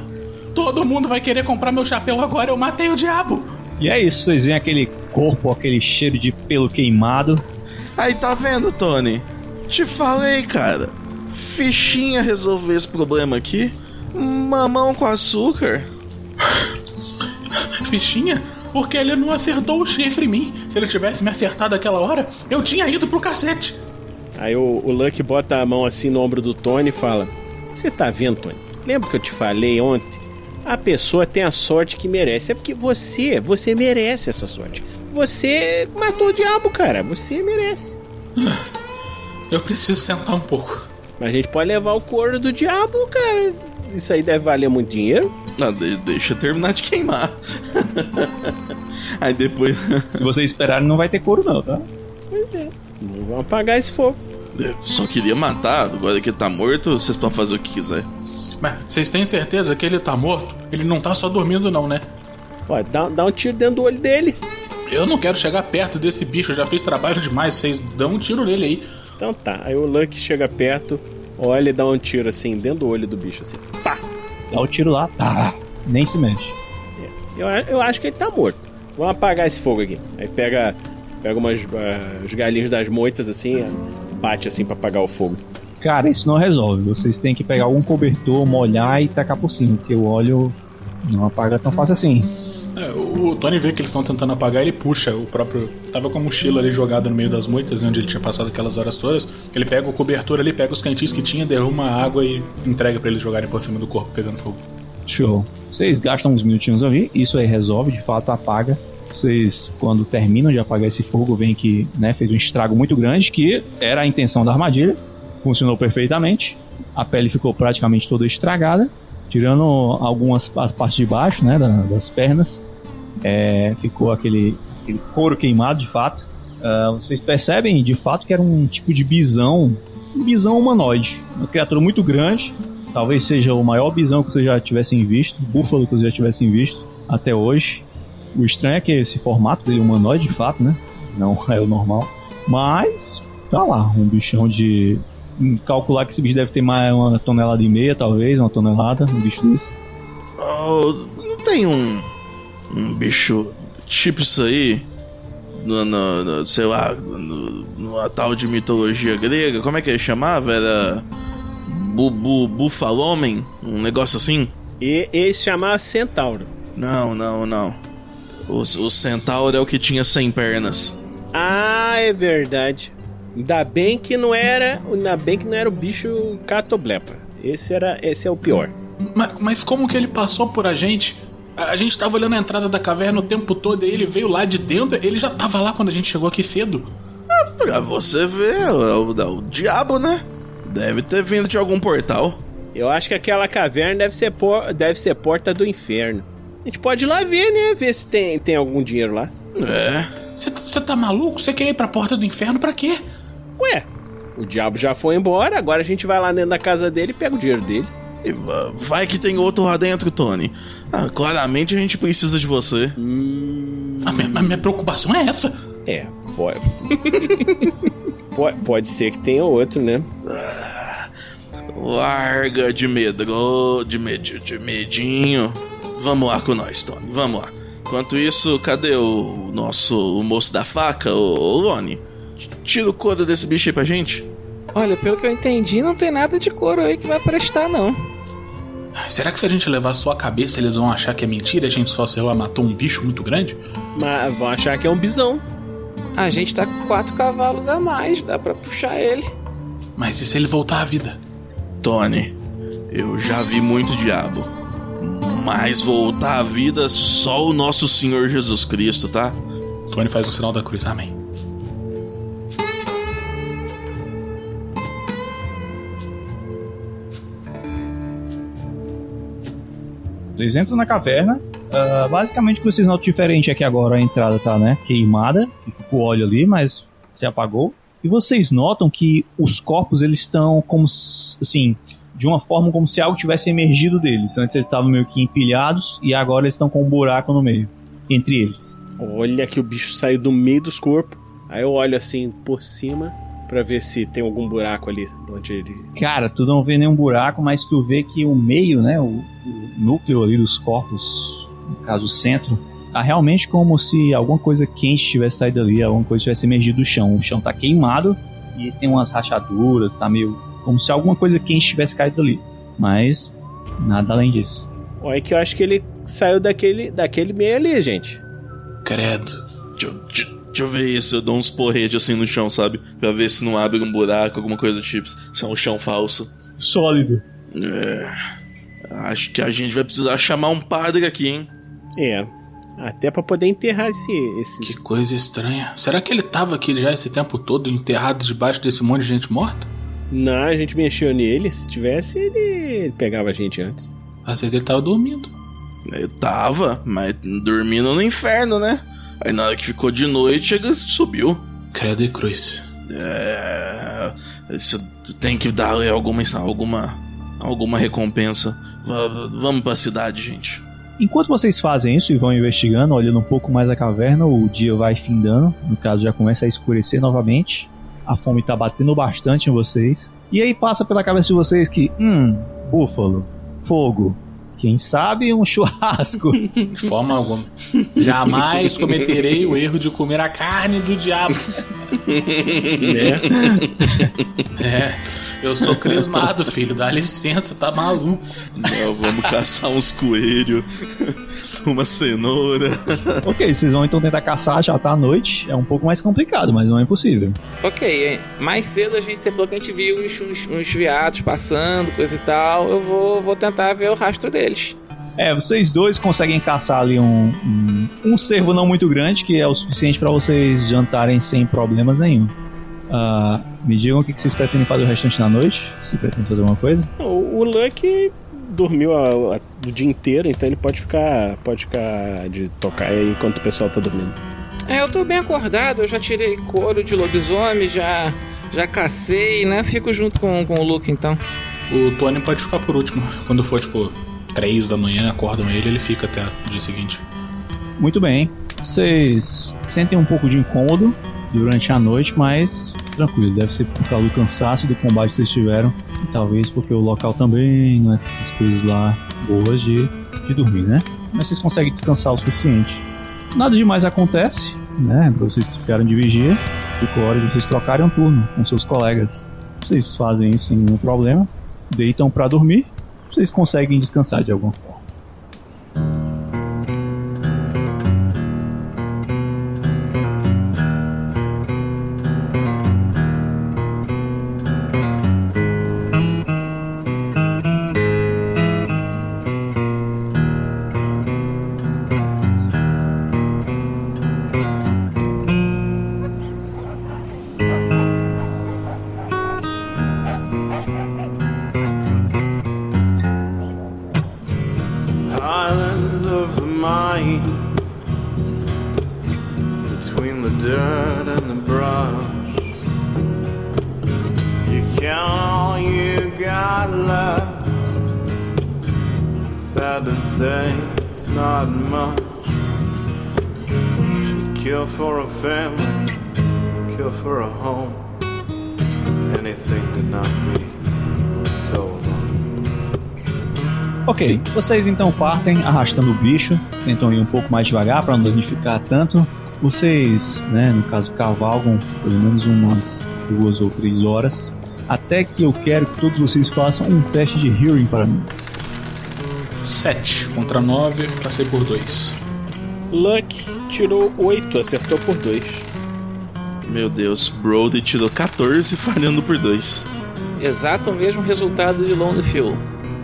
Todo mundo vai querer comprar meu chapéu agora, eu matei o diabo! E é isso, vocês veem aquele corpo, aquele cheiro de pelo queimado. Aí tá vendo, Tony? Te falei, cara. Fichinha resolver esse problema aqui. Mamão com açúcar. Fichinha? Porque ele não acertou o chifre em mim. Se ele tivesse me acertado aquela hora, eu tinha ido pro cacete. Aí o, o Lucky bota a mão assim no ombro do Tony e fala: Você tá vendo, Tony? Lembra que eu te falei ontem? A pessoa tem a sorte que merece. É porque você, você merece essa sorte. Você matou o diabo, cara. Você merece. Eu preciso sentar um pouco. Mas a gente pode levar o couro do diabo, cara. Isso aí deve valer muito dinheiro. Não, de- deixa eu terminar de queimar. Aí depois. Se vocês esperarem, não vai ter couro, não, tá? Pois é. Vamos apagar esse fogo. Eu só queria matar. Agora que ele tá morto, vocês podem fazer o que quiser. Mas vocês têm certeza que ele tá morto? Ele não tá só dormindo, não, né? Ó, dá, dá um tiro dentro do olho dele. Eu não quero chegar perto desse bicho, eu já fiz trabalho demais. Vocês dão um tiro nele aí. Então tá. Aí o Lucky chega perto, olha e dá um tiro assim, dentro do olho do bicho, assim. Pá! Dá o tiro lá, tá. Nem se mexe. Eu, a- eu acho que ele tá morto. Vamos apagar esse fogo aqui. Aí pega, pega umas, ah, os galinhos das moitas assim, bate assim pra apagar o fogo. Cara, isso não resolve. Vocês têm que pegar algum cobertor, molhar e tacar por cima, porque o óleo não apaga tão fácil assim. É, o Tony vê que eles estão tentando apagar, ele puxa o próprio. Tava com a mochila ali jogada no meio das moitas, né, onde ele tinha passado aquelas horas todas. Ele pega o cobertor ali, pega os cantinhos que tinha, derruma a água e entrega pra eles jogarem por cima do corpo pegando fogo. Show. Vocês gastam uns minutinhos ali, isso aí resolve, de fato apaga. Vocês, quando terminam de apagar esse fogo, veem que né, fez um estrago muito grande, que era a intenção da armadilha. Funcionou perfeitamente. A pele ficou praticamente toda estragada, tirando algumas as partes de baixo, né, da- das pernas. É, ficou aquele, aquele couro queimado, de fato. Ah, vocês percebem, de fato, que era um tipo de bisão, um bisão humanoide. Uma criatura muito grande, talvez seja o maior bisão que vocês já tivessem visto, búfalo que vocês já tivessem visto até hoje. O estranho é que esse formato dele é humanoide, de fato, né? Não é o normal. Mas, tá lá, um bichão de. Calcular que esse bicho deve ter mais uma tonelada e meia, talvez, uma tonelada, um bicho desse. Oh, não tem um. Um bicho tipo isso aí? No, no- no- sei lá, no, numa tal de mitologia grega, como é que ele chamava? Era. Bu, bu, Bufalomem? Um negócio assim? E esse chamava Centauro. Não, não, não. O, o centauro é o que tinha 100 pernas. Ah, é verdade. Ainda bem que não era. Ainda bem que não era o bicho catoblepa. Esse era. Esse é o pior. Mas, mas como que ele passou por a gente? A a gente tava olhando a entrada da caverna o tempo todo e ele veio lá de dentro. Ele já tava lá quando a gente chegou aqui cedo. Pra você ver, é o, é o diabo, né? Deve ter vindo de algum portal. Eu acho que aquela caverna deve ser, por, deve ser porta do inferno. A gente pode ir lá ver, né? Ver se tem, tem algum dinheiro lá. É. Você tá maluco? Você quer ir pra porta do inferno pra quê? Ué, o diabo já foi embora, agora a gente vai lá dentro da casa dele e pega o dinheiro dele. E va- vai que tem outro lá dentro, Tony. Ah, claramente a gente precisa de você. A minha, a minha preocupação é essa. É, pode. pode, pode ser que tenha outro, né? Larga de medro, de, med, de medinho. Vamos lá com nós, Tony. Vamos lá. Enquanto isso, cadê o nosso o moço da faca, o, o Lone? Tira o couro desse bicho aí pra gente. Olha, pelo que eu entendi, não tem nada de couro aí que vai prestar, não. Será que se a gente levar só a cabeça eles vão achar que é mentira? A gente só, sei lá, matou um bicho muito grande? Mas vão achar que é um bisão. A gente tá com quatro cavalos a mais, dá pra puxar ele. Mas e se ele voltar à vida? Tony, eu já vi muito diabo. Mas voltar à vida só o nosso Senhor Jesus Cristo, tá? Tony faz o sinal da cruz. Amém. Vocês entram na caverna. ah, basicamente, o que vocês notam diferente é que agora a entrada tá, né, queimada. O óleo ali, mas se apagou. E vocês notam que os corpos eles estão como assim, de uma forma como se algo tivesse emergido deles. Antes eles estavam meio que empilhados e agora eles estão com um buraco no meio entre eles. Olha que o bicho saiu do meio dos corpos. Aí eu olho assim por cima pra ver se tem algum buraco ali onde ele. Cara, tu não vê nenhum buraco, mas tu vê que o meio, né, o, o núcleo ali dos corpos, no caso o centro, tá realmente como se alguma coisa quente tivesse saído ali, alguma coisa tivesse emergido do chão. O chão tá queimado e tem umas rachaduras, tá meio como se alguma coisa quente tivesse caído ali. Mas nada além disso. Olha que eu acho que ele saiu daquele, daquele meio ali, gente. Credo. Deixa, eu- deixa- eu ver isso. Eu dou uns porretes assim no chão, sabe? Pra ver se não abre um buraco, alguma coisa do tipo. Se é um chão falso. Sólido. É. Acho que a gente vai precisar chamar um padre aqui, hein? É. Até pra poder enterrar esse. esse... Que coisa estranha. Será que ele tava aqui já esse tempo todo, enterrado debaixo desse monte de gente morta? Não, a gente mexeu nele. Se tivesse, ele, ele pegava a gente antes. Às vezes ele tava dormindo. Eu tava, mas dormindo no inferno, né? Aí na hora que ficou de noite, ele subiu. Credo e cruz. É. Isso tem que dar alguma, alguma, alguma recompensa. Va- vamos pra cidade, gente. Enquanto vocês fazem isso e vão investigando, olhando um pouco mais a caverna, o dia vai findando, no caso já começa a escurecer novamente. A fome tá batendo bastante em vocês. E aí passa pela cabeça de vocês que, hum, búfalo, fogo, quem sabe um churrasco. De forma alguma. Jamais cometerei o erro de comer a carne do diabo. Né? É, eu sou crismado, filho. Dá licença, tá maluco. Não, vamos caçar uns coelhos, uma cenoura. ok, vocês vão então tentar caçar, já tá à noite. É um pouco mais complicado, mas não é impossível. Ok, mais cedo a gente, pelo que a gente viu uns, uns, uns viados passando, coisa e tal, eu vou, vou tentar ver o rastro deles. É, vocês dois conseguem caçar ali um, um, um cervo não muito grande, que é o suficiente pra vocês jantarem sem problemas nenhum. Ah, me digam o que vocês pretendem fazer o restante da noite. Se pretendem fazer alguma coisa. O, o Lucky dormiu a- a- o dia inteiro, então ele pode ficar. Pode ficar de tocar aí enquanto o pessoal tá dormindo. É, eu tô bem acordado, eu já tirei couro de lobisomem, já, já cacei, né? Fico junto com, com o Luke então. O Tony pode ficar por último. Quando for, tipo, 3 da manhã, acordam ele, ele fica até o dia seguinte. Muito bem. Vocês sentem um pouco de incômodo durante a noite, mas tranquilo. Deve ser por causa do cansaço do combate que vocês tiveram. E talvez porque o local também não é essas coisas lá boas de, de dormir, né? Mas vocês conseguem descansar o suficiente. Nada demais acontece, né? Pra vocês ficarem de vigia. Ficou hora de vocês trocarem um turno com seus colegas. Vocês fazem isso sem nenhum problema. Deitam pra dormir. Vocês conseguem descansar de alguma forma. Between the dirt and the brush. You count all you got left Sad to say it's not much. She'd kill for a family Kill for a home. Anything to not be so alone. Ok, vocês então partem arrastando o bicho, tentam ir um pouco mais devagar para não danificar tanto. Vocês, né, no caso, cavalgam pelo menos umas duas ou três horas, até que eu quero que todos vocês façam um teste de hearing para mim. 7 contra 9, passei por 2. Luck tirou 8, acertou por 2. Meu Deus, Brody tirou 14 falhando por 2. Exato o mesmo resultado de Lone Fuel.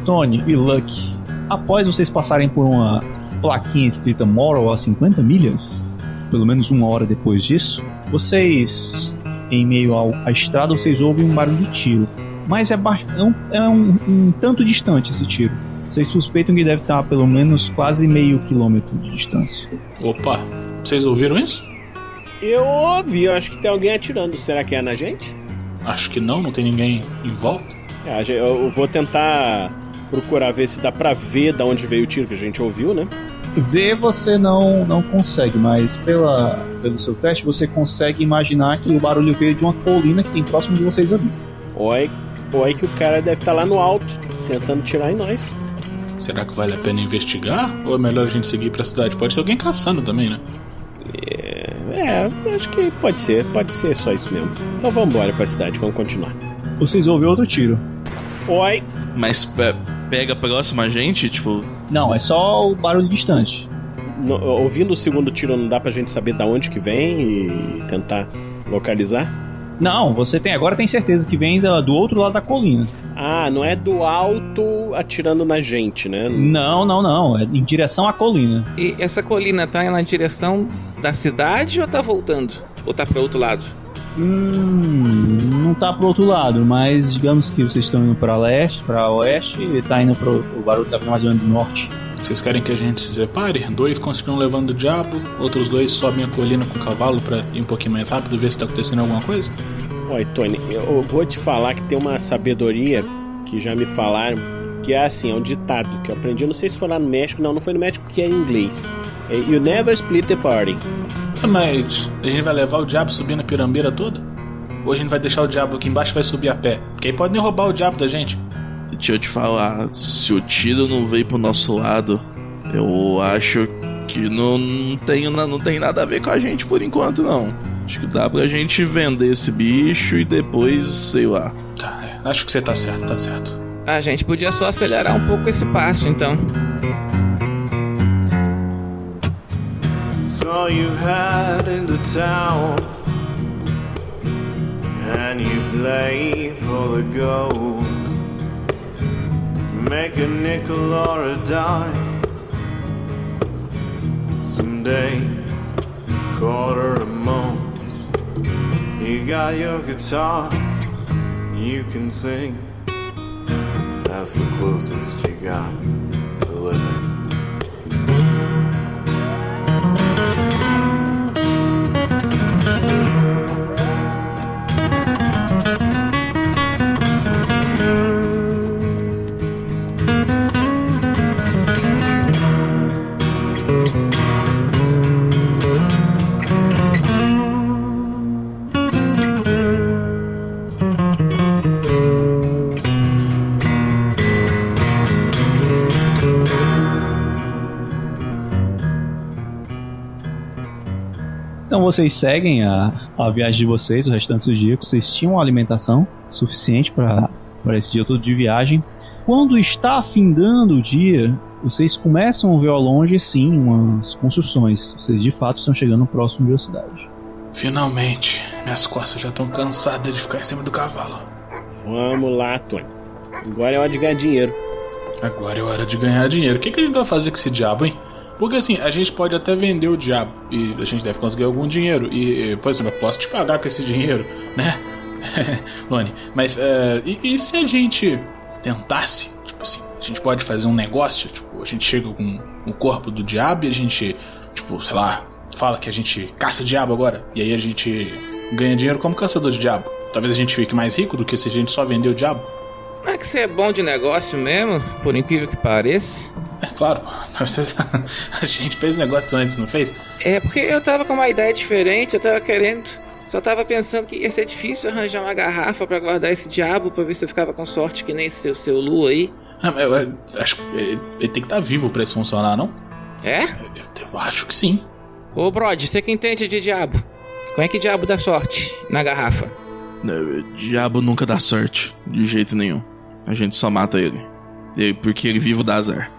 Tony e Luck, após vocês passarem por uma plaquinha escrita Moral a 50 milhas, pelo menos uma hora depois disso, vocês, em meio ao, à estrada, vocês ouvem um barulho de tiro. Mas é, é um, é um- um tanto distante esse tiro. Vocês suspeitam que deve estar a pelo menos quase meio quilômetro de distância. Opa, vocês ouviram isso? Eu ouvi, eu acho que tem alguém atirando. Será que é na gente? Acho que não, não tem ninguém em volta. É, eu vou tentar procurar ver se dá pra ver da onde veio o tiro que a gente ouviu, né? Ver você não, não consegue, mas pela, pelo seu teste você consegue imaginar que o barulho veio de uma colina que tem próximo de vocês ali. Oi, oi que o cara deve estar lá no alto, tentando tirar em nós. Será que vale a pena investigar? Ou é melhor a gente seguir pra cidade? Pode ser alguém caçando também, né? É, acho que pode ser, pode ser só isso mesmo. Então vamos embora pra cidade, vamos continuar. Vocês ouvem outro tiro. Oi, Mas pe- pega próximo a gente, tipo. Não, é só o barulho distante. no- ouvindo o segundo tiro não dá pra gente saber da onde que vem e tentar localizar? Não, você tem agora tem certeza que vem da- do outro lado da colina. Ah, não é do alto atirando na gente, né? Não, não, não. É em direção à colina. E essa colina tá na direção da cidade ou tá voltando? Ou tá para outro lado? Hum, não tá pro outro lado, mas digamos que vocês estão indo pra leste, pra oeste e tá indo pro. O barulho tá vindo mais ou menos do norte. Vocês querem que a gente se separe? Dois continuam levando o diabo, outros dois sobem a colina com o cavalo pra ir um pouquinho mais rápido, ver se tá acontecendo alguma coisa? Oi, Tony, eu vou te falar que tem uma sabedoria que já me falaram, que é assim, é um ditado que eu aprendi, eu não sei se foi lá no México, não, não foi no México, que é em inglês. É, you never split the party. Ah, mas a gente vai levar o diabo subindo a pirambeira toda? Ou a gente vai deixar o diabo aqui embaixo e vai subir a pé? Porque aí podem roubar o diabo da gente. Deixa eu te falar, se o tiro não veio pro nosso lado, eu acho que não, não, tem, não tem nada a ver com a gente por enquanto, não. Acho que dá pra gente vender esse bicho e depois, sei lá. Tá, é, acho que você tá certo, tá certo. A gente podia só acelerar um pouco esse passo, então. Saw you head into town and you play for the gold. Make a nickel or a dime. Some days, quarter a month. You got your guitar, you can sing. That's the closest you got to living. Vocês seguem a, a viagem de vocês o restante do dia. Vocês tinham alimentação suficiente para esse dia todo de viagem. Quando está afindando o dia, vocês começam a ver ao longe, sim, umas construções. Vocês de fato estão chegando próximo da cidade. Finalmente, minhas costas já estão cansadas de ficar em cima do cavalo. Vamos lá, Tony. Agora é hora de ganhar dinheiro. Agora é hora de ganhar dinheiro. O que, que a gente vai fazer com esse diabo, hein? Porque assim, a gente pode até vender o diabo e a gente deve conseguir algum dinheiro. E, por exemplo, eu posso te pagar com esse dinheiro, né? Lone, mas eh, e, e se a gente tentasse? Tipo assim, a gente pode fazer um negócio, tipo, a gente chega com o corpo do diabo e a gente, tipo, sei lá, fala que a gente caça diabo agora. E aí a gente ganha dinheiro como caçador de diabo. Talvez a gente fique mais rico do que se a gente só vender o diabo. É que você é bom de negócio mesmo, por incrível que pareça. É claro, a gente fez negócio antes, não fez? É porque eu tava com uma ideia diferente, eu tava querendo. Só tava pensando que ia ser difícil arranjar uma garrafa pra guardar esse diabo pra ver se eu ficava com sorte que nem seu, seu Lu aí. Ah, mas eu, eu acho que ele, ele tem que estar vivo pra isso funcionar, não? É? Eu, eu acho que sim. Ô Brod, você que entende de diabo. Como é que diabo dá sorte na garrafa? né, Diabo nunca dá sorte, de jeito nenhum. A gente só mata ele. Porque ele vivo dá azar.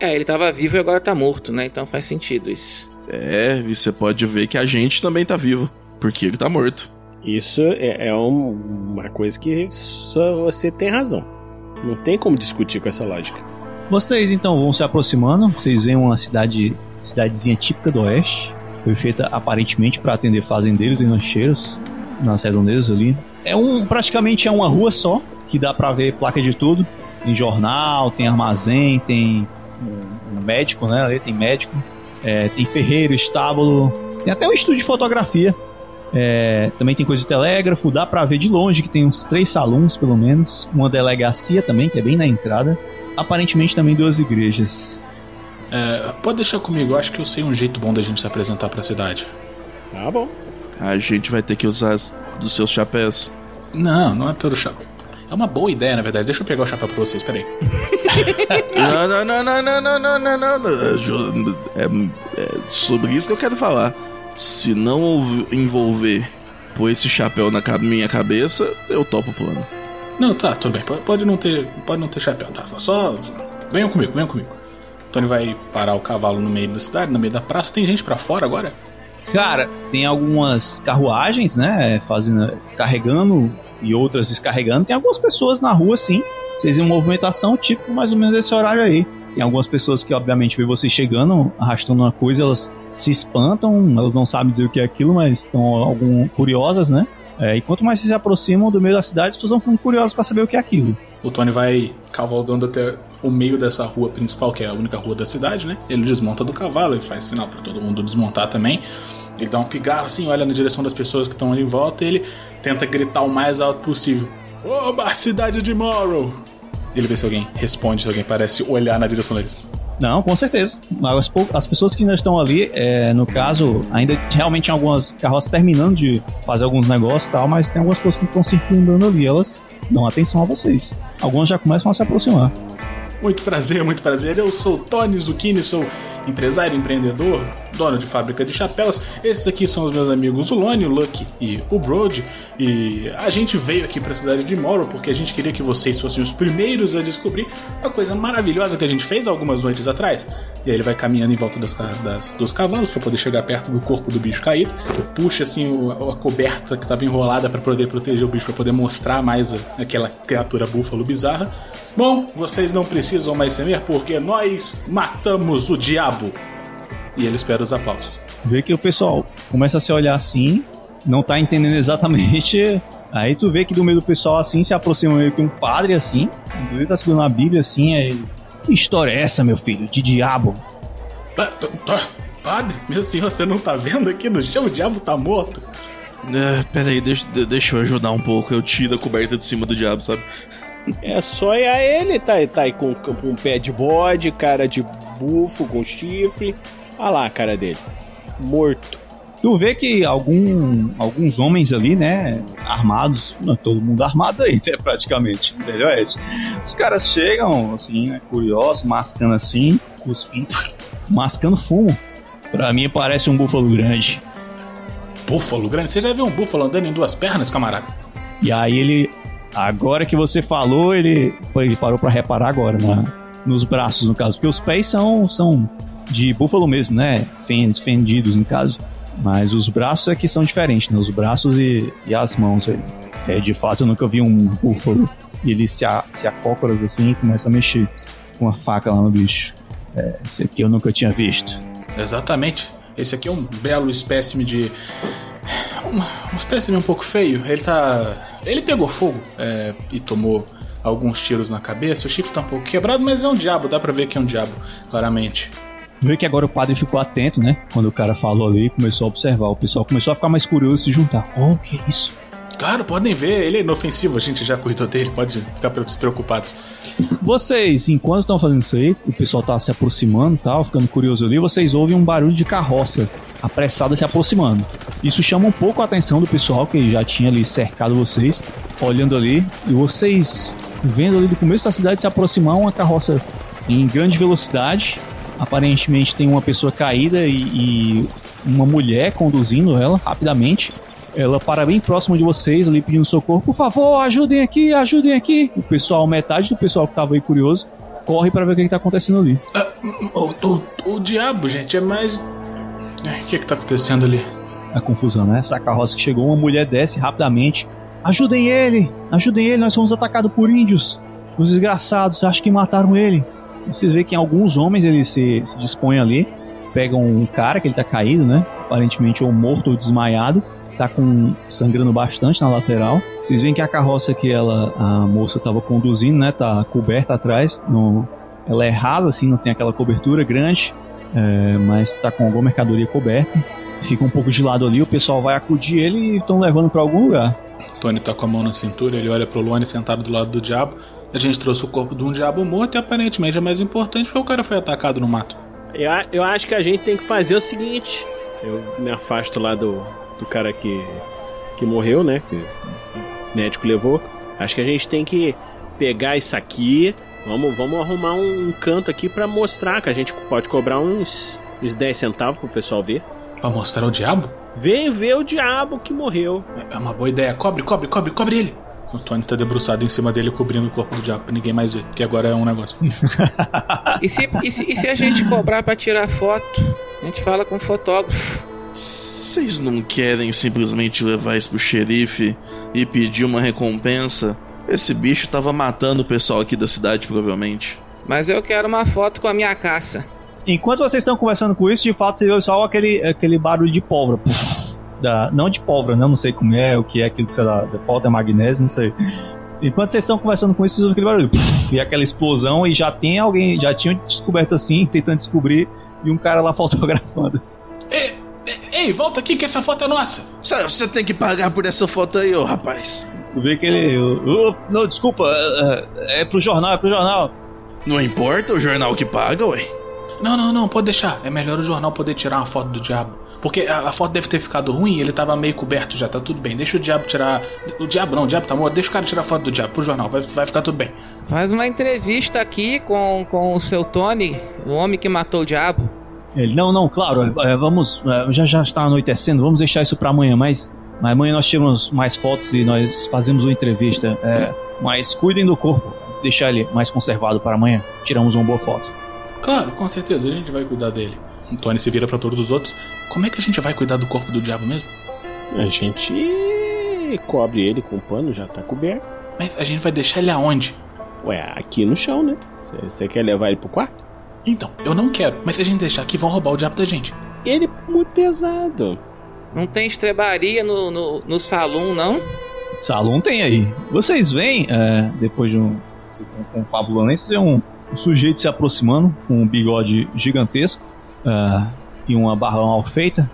É, ele tava vivo e agora tá morto, né? Então faz sentido isso. É, e você pode ver que a gente também tá vivo. Porque ele tá morto. Isso é, é um- uma coisa que só você tem razão. Não tem como discutir com essa lógica. Vocês então vão se aproximando. Vocês veem uma cidade, cidadezinha típica do oeste. Foi feita aparentemente para atender fazendeiros e rancheiros nas redondezas ali. É um praticamente é uma rua só que dá para ver placa de tudo. Tem jornal, tem armazém, tem médico, né? Ali tem médico, é, tem ferreiro, estábulo, Tem até um estúdio de fotografia. É, também tem coisa de telégrafo, dá pra ver de longe que tem uns três salões, pelo menos. Uma delegacia também, que é bem na entrada. Aparentemente também duas igrejas. É, pode deixar comigo, eu acho que eu sei um jeito bom da gente se apresentar pra cidade. Tá bom. A gente vai ter que usar dos seus chapéus. Não, não é pelo chapéu. É uma boa ideia, na verdade. Deixa eu pegar o chapéu pra vocês, peraí. Não, não, não, não, não, não, não, não, não, não. Ju- É, é sobre isso que eu quero falar. Se não envolver pôr esse chapéu na minha cabeça, eu topo o plano. Não, tá, tudo bem. Pode- não ter, pode não ter chapéu, tá? Só venham comigo, venham comigo. Tony vai parar o cavalo no meio da cidade, no meio da praça. Tem gente pra fora agora? Cara, tem algumas carruagens, né? Fazendo, carregando e outras descarregando. Tem algumas pessoas na rua, sim. Vocês em movimentação, tipo mais ou menos esse horário aí. Tem algumas pessoas que, obviamente, vê vocês chegando, arrastando uma coisa, elas se espantam, elas não sabem dizer o que é aquilo, mas estão algum curiosas, né? É, e quanto mais se aproximam do meio da cidade, as pessoas vão ficando curiosas pra saber o que é aquilo. O Tony vai cavalgando até o meio dessa rua principal, que é a única rua da cidade, né? Ele desmonta do cavalo e faz sinal pra todo mundo desmontar também. Ele dá um pigarro assim, olha na direção das pessoas que estão ali em volta e ele tenta gritar o mais alto possível: Oba, cidade de Morrow! Ele vê se alguém responde, se alguém parece olhar na direção deles. Não, com certeza. As, pou- as pessoas que ainda estão ali, é, no caso, ainda realmente tem algumas carroças terminando de fazer alguns negócios e tal, mas tem algumas pessoas que estão circundando ali, elas dão atenção a vocês. Algumas já começam a se aproximar. Muito prazer, muito prazer. Eu sou Tony Zucchini, sou empresário, empreendedor, dono de fábrica de chapéus. Esses aqui são os meus amigos o Lone, o Lucky e o Brody. E a gente veio aqui para a cidade de Morrow porque a gente queria que vocês fossem os primeiros a descobrir a coisa maravilhosa que a gente fez algumas noites atrás. E aí ele vai caminhando em volta das, das- dos cavalos para poder chegar perto do corpo do bicho caído. Puxa assim o- a coberta que estava enrolada para poder proteger o bicho, para poder mostrar mais a- aquela criatura búfalo bizarra. Bom, vocês não precisam mais temer porque nós matamos o diabo. E ele espera os aplausos. Vê que o pessoal começa a se olhar assim, não tá entendendo exatamente. Aí tu vê que do meio do pessoal assim se aproxima meio que um padre assim, ele tá segurando uma Bíblia assim, aí ele. Que história é essa, meu filho? De diabo? Pa- pa- Padre, meu senhor, você não tá vendo aqui no chão? O diabo tá morto. É, peraí, deixa, de- deixa eu ajudar um pouco. Eu tiro a coberta de cima do diabo, sabe? É só ir a ele, tá, tá aí com, com um pé de bode, cara de bufo, com chifre. Olha lá a cara dele. Morto. Tu vê que algum, alguns homens ali, né, armados, não, todo mundo armado aí, né, praticamente, entendeu, Ed? Os caras chegam, assim, né, curiosos, mascando assim, cuspindo, mascando fumo. Pra mim parece um búfalo grande. Búfalo grande? Você já viu um búfalo andando em duas pernas, camarada? E aí ele, agora que você falou, ele, ele parou pra reparar agora, na, nos braços, no caso, porque os pés são, são de búfalo mesmo, né, fen- fendidos, no caso. Mas os braços é que são diferentes, né? Os braços e, e as mãos aí. É, de fato, eu nunca vi um búfalo e ele se, a, se acócoras assim e começa a mexer com a faca lá no bicho. É, esse aqui eu nunca tinha visto. Exatamente. Esse aqui é um belo espécime de. Um espécime um pouco feio. Ele tá. Ele pegou fogo é, e tomou alguns tiros na cabeça. O chifre tá um pouco quebrado, mas é um diabo. Dá pra ver que é um diabo, claramente. Vê que agora o padre ficou atento, né? Quando o cara falou ali, começou a observar. O pessoal começou a ficar mais curioso e se juntar. Oh, que isso? Claro, podem ver, ele é inofensivo, a gente já cuidou dele, pode ficar despreocupados. Vocês, enquanto estão fazendo isso aí, o pessoal tá se aproximando tal, ficando curioso ali, vocês ouvem um barulho de carroça apressada se aproximando. Isso chama um pouco a atenção do pessoal que já tinha ali cercado vocês, olhando ali, e vocês vendo ali do começo da cidade se aproximar uma carroça em grande velocidade. Aparentemente tem uma pessoa caída e, e uma mulher conduzindo ela rapidamente. Ela para bem próximo de vocês ali pedindo socorro. Por favor, ajudem aqui, ajudem aqui. O pessoal, metade do pessoal que tava aí curioso, corre para ver o que, que tá acontecendo ali. Ah, o, o- o diabo, gente, é mais. É, O que que tá acontecendo ali? A confusão, né? Essa carroça que chegou, uma mulher desce rapidamente. Ajudem ele! Ajudem ele, nós fomos atacados por índios. Os desgraçados, acho que mataram ele. Vocês veem que alguns homens eles se, se dispõem ali, pegam um cara que ele tá caído, né? Aparentemente ou morto ou desmaiado. Tá com sangrando bastante na lateral. Vocês veem que a carroça que ela, a moça tava conduzindo, né? Tá coberta atrás. No, ela é rasa, assim, não tem aquela cobertura grande. é, mas tá com alguma mercadoria coberta. fica um pouco de lado ali, o pessoal vai acudir ele e estão levando pra algum lugar. Tony tá com a mão na cintura, ele olha pro Luane sentado do lado do diabo. A gente trouxe o corpo de um diabo morto e aparentemente é mais importante porque o cara foi atacado no mato. Eu, eu acho que a gente tem que fazer o seguinte: eu me afasto lá do, do cara que, que morreu, né? Que o médico levou. Acho que a gente tem que pegar isso aqui. Vamos, vamos arrumar um, canto aqui pra mostrar que a gente pode cobrar uns, uns 10 centavos pro pessoal ver. Pra mostrar o diabo? Vem ver o diabo que morreu. É uma boa ideia. Cobre, cobre, cobre, cobre ele. O Tony tá debruçado em cima dele, cobrindo o corpo do diabo pra ninguém mais ver, que agora é um negócio. E se, e, se, e se a gente cobrar pra tirar foto? A gente fala com o fotógrafo. Vocês não querem simplesmente levar isso pro xerife e pedir uma recompensa? Esse bicho tava matando o pessoal aqui da cidade, provavelmente. Mas eu quero uma foto com a minha caça. Enquanto vocês estão conversando com isso, de fato você viu só aquele, aquele barulho de pólvora. Da, não de pólvora, né? não sei como é, o que é aquilo que sei lá, de pólvora é magnésio, não sei. Enquanto vocês estão conversando com isso, vocês aquele barulho. E aquela explosão, e já tem alguém, já tinham descoberto assim, tentando descobrir, e um cara lá fotografando. Ei, volta aqui que essa foto é nossa! Você tem que pagar por essa foto aí, ô rapaz. Tu vê que ele. "Ô, ô, não, desculpa, é, é pro jornal, é pro jornal. Não importa o jornal que paga, ué. Não, não, não, pode deixar. É melhor o jornal poder tirar uma foto do diabo. Porque a, a foto deve ter ficado ruim e ele tava meio coberto já, tá tudo bem. Deixa o diabo tirar. O diabo não, o diabo tá morto. Deixa o cara tirar foto do diabo pro jornal, vai, vai ficar tudo bem. Faz uma entrevista aqui com, com o seu Tony, o homem que matou o diabo. Ele, não, não, claro, é, vamos. é, já já está anoitecendo, vamos deixar isso pra amanhã, mas. Mas amanhã nós tiramos mais fotos e nós fazemos uma entrevista. é, mas cuidem do corpo, deixar ele mais conservado para amanhã. Tiramos uma boa foto. Claro, com certeza, a gente vai cuidar dele. O Tony se vira pra todos os outros. Como é que a gente vai cuidar do corpo do diabo mesmo? A gente cobre ele com pano, já tá coberto. Mas a gente vai deixar ele aonde? Ué, aqui no chão, né? Você quer levar ele pro quarto? Então, eu não quero, mas se a gente deixar aqui, vão roubar o diabo da gente. Ele é muito pesado. Não tem estrebaria no, no, no salão, não? Salão tem aí. Vocês veem, é, depois de um. Vocês estão confabulando vocês veem um, um sujeito se aproximando com um bigode gigantesco é, e uma barba mal feita.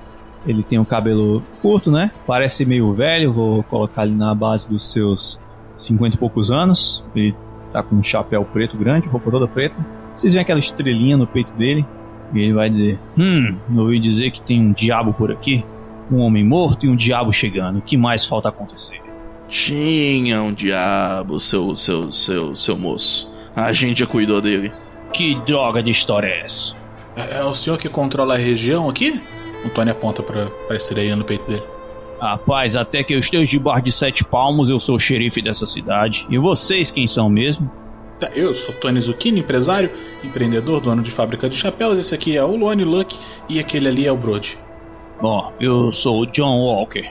Ele tem o cabelo curto, né? Parece meio velho, vou colocar ele na base dos seus 50 e poucos anos. Ele tá com um chapéu preto grande, roupa toda preta. Vocês veem aquela estrelinha no peito dele. E ele vai dizer: Hum, ouvi dizer que tem um diabo por aqui. Um homem morto e um diabo chegando. O que mais falta acontecer? Tinha um diabo, seu, seu, seu, seu moço. A gente já cuidou dele. Que droga de história é essa? É, é o senhor que controla a região aqui? O Tony aponta pra, pra estrelinha no peito dele. Rapaz, até que eu esteja debaixo de sete palmos, eu sou o xerife dessa cidade. E vocês quem são mesmo? Eu sou Tony Zucchini, empresário, empreendedor, dono de fábrica de chapéus. Esse aqui é o Luane Luck e aquele ali é o Brody. Bom, eu sou o John Walker.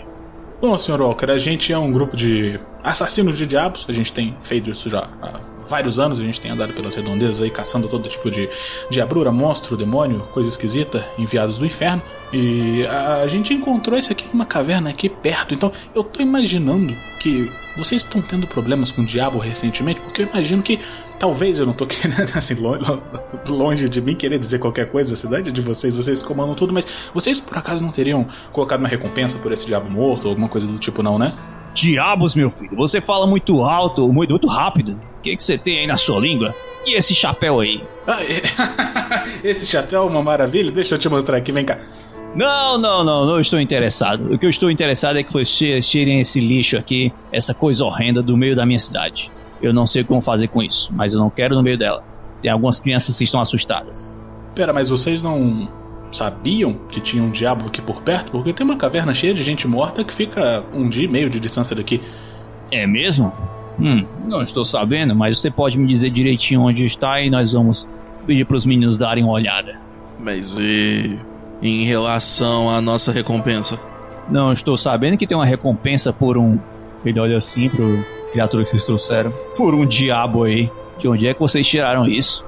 Bom, Sr. Walker, a gente é um grupo de assassinos de diabos. A gente tem feito isso já há vários anos. A gente tem andado pelas redondezas aí caçando todo tipo de diabrura, monstro, demônio, coisa esquisita, enviados do inferno. E a gente encontrou isso aqui numa caverna aqui perto. Então eu tô imaginando que vocês estão tendo problemas com o diabo recentemente, porque eu imagino que talvez eu não tô querendo, assim, lo- lo- longe de mim querer dizer qualquer coisa, a cidade de vocês, vocês comandam tudo, mas vocês por acaso não teriam colocado uma recompensa por esse diabo morto ou alguma coisa do tipo, não, né? Diabos, meu filho, você fala muito alto, muito, muito rápido. O que, que você tem aí na sua língua? E esse chapéu aí? Ah, é- esse chapéu é uma maravilha, deixa eu te mostrar aqui, vem cá. Não, não, não, não estou interessado. O que eu estou interessado é que vocês tirem esse lixo aqui, essa coisa horrenda do meio da minha cidade. Eu não sei como fazer com isso, mas eu não quero no meio dela. Tem algumas crianças que estão assustadas. Pera, mas vocês não sabiam que tinha um diabo aqui por perto? Porque tem uma caverna cheia de gente morta que fica um dia e meio de distância daqui. É mesmo? Hum, não estou sabendo, mas você pode me dizer direitinho onde está e nós vamos pedir para os meninos darem uma olhada. Mas e em relação à nossa recompensa? Não estou sabendo que tem uma recompensa por um. Ele olha assim pro criatura que vocês trouxeram. Por um diabo aí. De onde é que vocês tiraram isso?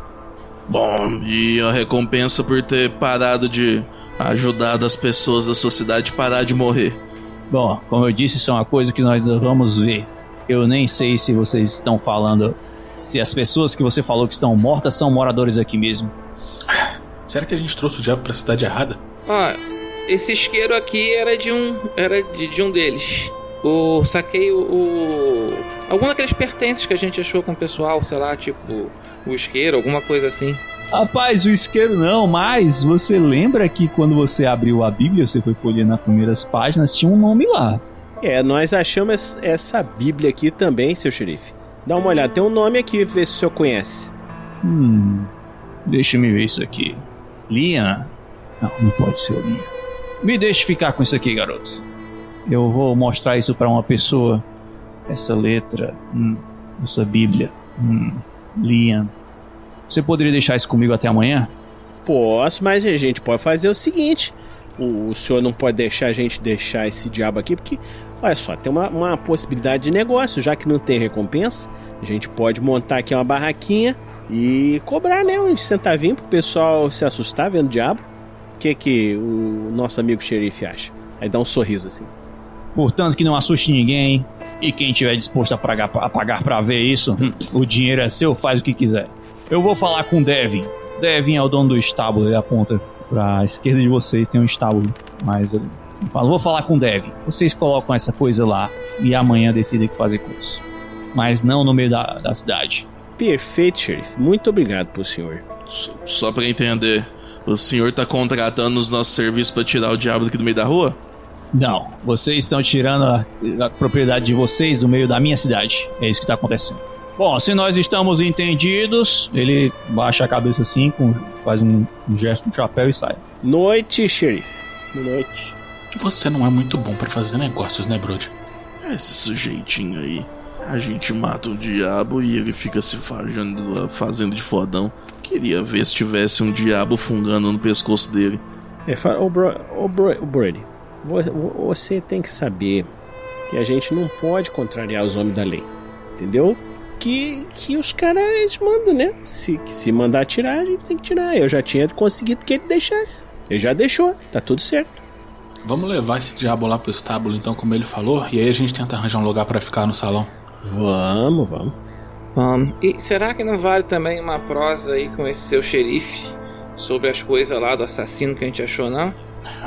Bom, e a recompensa por ter parado de ajudar as pessoas da sua cidade a parar de morrer. Bom, como eu disse, isso é uma coisa que nós vamos ver. Eu nem sei se vocês estão falando. Se as pessoas que você falou que estão mortas são moradores aqui mesmo. Será que a gente trouxe o diabo pra cidade errada? Ó, esse isqueiro aqui era de um. Era de, de um deles. O. Saquei o, o. Algum daqueles pertences que a gente achou com o pessoal, sei lá, tipo. O isqueiro, alguma coisa assim. Rapaz, o isqueiro não, mas você lembra que quando você abriu a Bíblia, você foi folheando nas primeiras páginas, tinha um nome lá. É, nós achamos essa Bíblia aqui também, seu xerife. Dá uma olhada, tem um nome aqui, vê se o senhor conhece. Hum. Deixa me ver isso aqui. Liam? Não, não pode ser o Liam. Me deixe ficar com isso aqui, garoto. Eu vou mostrar isso para uma pessoa. Essa letra, hum, essa Bíblia, hum, Liam. Você poderia deixar isso comigo até amanhã? Posso, mas a gente pode fazer o seguinte: o, o senhor não pode deixar a gente deixar esse diabo aqui, porque, olha só, tem uma, uma possibilidade de negócio, já que não tem recompensa. A gente pode montar aqui uma barraquinha e cobrar, né, uns centavinhos pro pessoal se assustar vendo o diabo. O que, que o nosso amigo xerife acha? Aí dá um sorriso assim. Portanto, que não assuste ninguém. E quem estiver disposto a pagar, a pagar pra ver isso, o dinheiro é seu, faz o que quiser. Eu vou falar com o Devin. Devin é o dono do estábulo, ele aponta pra esquerda de vocês, tem um estábulo. Mas eu falo, vou falar com o Devin. Vocês colocam essa coisa lá e amanhã decidem o que fazer com isso. Mas não no meio da, da cidade. Perfeito, xerife. Muito obrigado pro senhor. Só pra entender, o senhor tá contratando os nossos serviços pra tirar o diabo daqui do meio da rua? Não, vocês estão tirando a, a propriedade de vocês do meio da minha cidade. É isso que tá acontecendo. Bom, se nós estamos entendidos, ele baixa a cabeça assim, com, faz um, um gesto o chapéu e sai. Noite, xerife. Noite. Você não é muito bom pra fazer negócios, né, Brody? Esse sujeitinho aí. A gente mata o diabo e ele fica se fazendo, fazendo de fodão. Queria ver se tivesse um diabo fungando no pescoço dele. É, fala, ô, bro, ô, bro, ô Brody, você tem que saber que a gente não pode contrariar os homens da lei. Entendeu? Que, que os caras mandam, né? Se, que se mandar tirar, a gente tem que tirar. Eu já tinha conseguido que ele deixasse. Ele já deixou, tá tudo certo. Vamos levar esse diabo lá pro estábulo, então, como ele falou, e aí a gente tenta arranjar um lugar pra ficar no salão. Vamos, vamos. Vamos. E será que não vale também uma prosa aí com esse seu xerife sobre as coisas lá do assassino que a gente achou, não?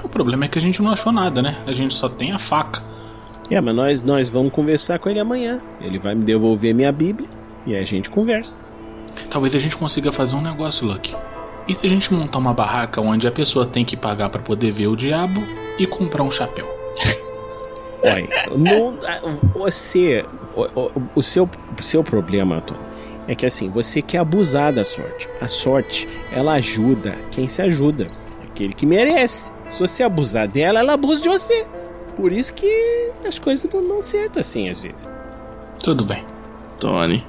O problema é que a gente não achou nada, né? A gente só tem a faca. É, mas nós, nós vamos conversar com ele amanhã. Ele vai me devolver minha Bíblia e a gente conversa. Talvez a gente consiga fazer um negócio, Lucky. E se a gente montar uma barraca onde a pessoa tem que pagar pra poder ver o diabo e comprar um chapéu? Olha, não, você. O, o, o seu, o seu problema, Antônio, é que assim, você quer abusar da sorte. A sorte, ela ajuda quem se ajuda. Aquele que merece. Se você abusar dela, ela abusa de você. Por isso que as coisas não dão certo assim, às vezes. Tudo bem. Tony,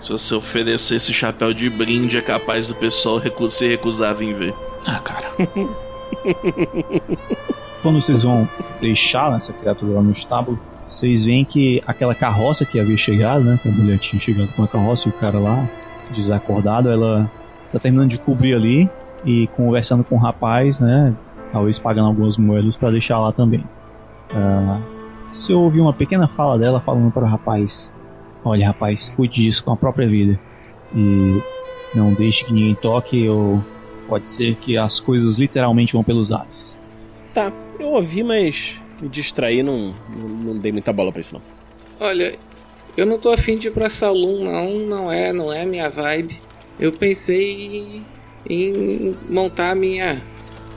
se você oferecer esse chapéu de brinde, é capaz do pessoal recu se recusar a vir ver. Ah, cara. Quando vocês vão deixar essa criatura lá no estábulo, vocês veem que aquela carroça que havia chegado, né? Que a mulher tinha chegado com a carroça e o cara lá, desacordado, ela tá terminando de cobrir ali e conversando com o rapaz, né? Talvez pagando algumas moedas para deixar lá também. Ah, você ouviu uma pequena fala dela falando para o rapaz: Olha, rapaz, cuide disso com a própria vida. E não deixe que ninguém toque, ou pode ser que as coisas literalmente vão pelos ares. Tá, eu ouvi, mas me distraí, não, não, não dei muita bola pra isso não. Olha, eu não tô afim de ir pra salão, não. Não é, não é minha vibe. Eu pensei em, montar minha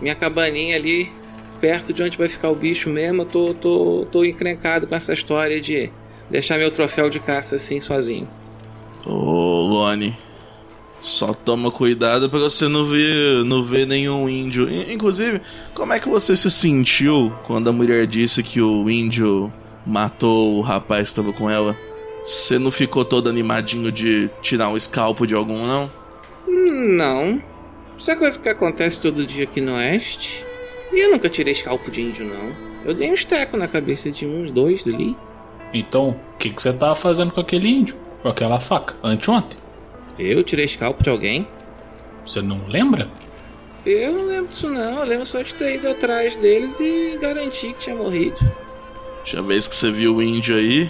minha cabaninha ali perto de onde vai ficar o bicho mesmo. Eu tô, tô, tô encrencado com essa história de deixar meu troféu de caça assim sozinho. Ô, Lone, só toma cuidado pra você não ver, não ver nenhum índio. In- Inclusive, como é que você se sentiu quando a mulher disse que o índio matou o rapaz que estava com ela? Você não ficou todo animadinho de tirar um escalpo de algum, não? Hum, Não. Isso é coisa que acontece todo dia aqui no Oeste. E eu nunca tirei escalpo de índio, não. Eu dei um esteco na cabeça de uns dois ali. Então, o que, que você tava fazendo com aquele índio? Com aquela faca? Anteontem? Eu tirei escalpo de alguém? Você não lembra? Eu não lembro disso não, eu lembro só de ter ido atrás deles e garantir que tinha morrido. Já vez que você viu o índio aí,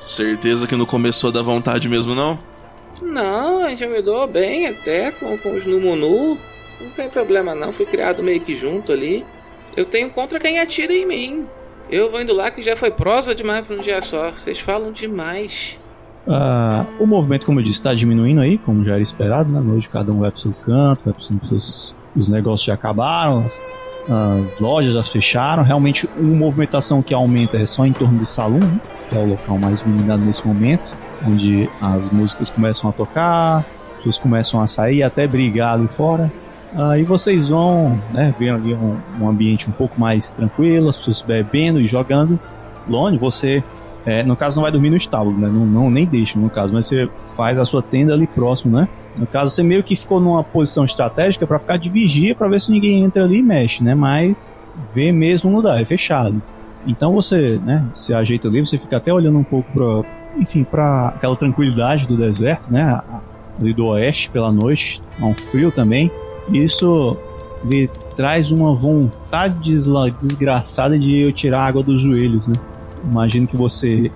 certeza que não começou a dar vontade mesmo, não? Não, a gente me dou bem até com, com os Numunu. Não tem problema não, fui criado meio que junto ali. Eu tenho contra quem atira em mim. Eu vou indo lá que já foi prosa demais pra um dia só. Vocês falam demais. Ah, o movimento, como eu disse, está diminuindo aí, como já era esperado, né? Hoje cada um vai pro seu canto, vai pros seus. Os negócios já acabaram, as, as lojas já fecharam. Realmente, uma movimentação que aumenta é só em torno do salão, né? que é o local mais iluminado nesse momento, onde as músicas começam a tocar, as pessoas começam a sair, até brigar ali fora. Aí vocês vão né, ver ali um, um ambiente um pouco mais tranquilo, as pessoas bebendo e jogando. Lone, você é, no caso, não vai dormir no estábulo, né? Não, não, nem deixa, no caso, mas você faz a sua tenda ali próximo, né? No caso, você meio que ficou numa posição estratégica para ficar de vigia para ver se ninguém entra ali e mexe, né? Mas ver mesmo dá, é fechado. Então você, né, se ajeita ali, você fica até olhando um pouco para, enfim, para aquela tranquilidade do deserto, né? Ali do oeste pela noite, há um frio também. Isso lhe traz uma vontade desgraçada de eu tirar a água dos joelhos, né? imagino que você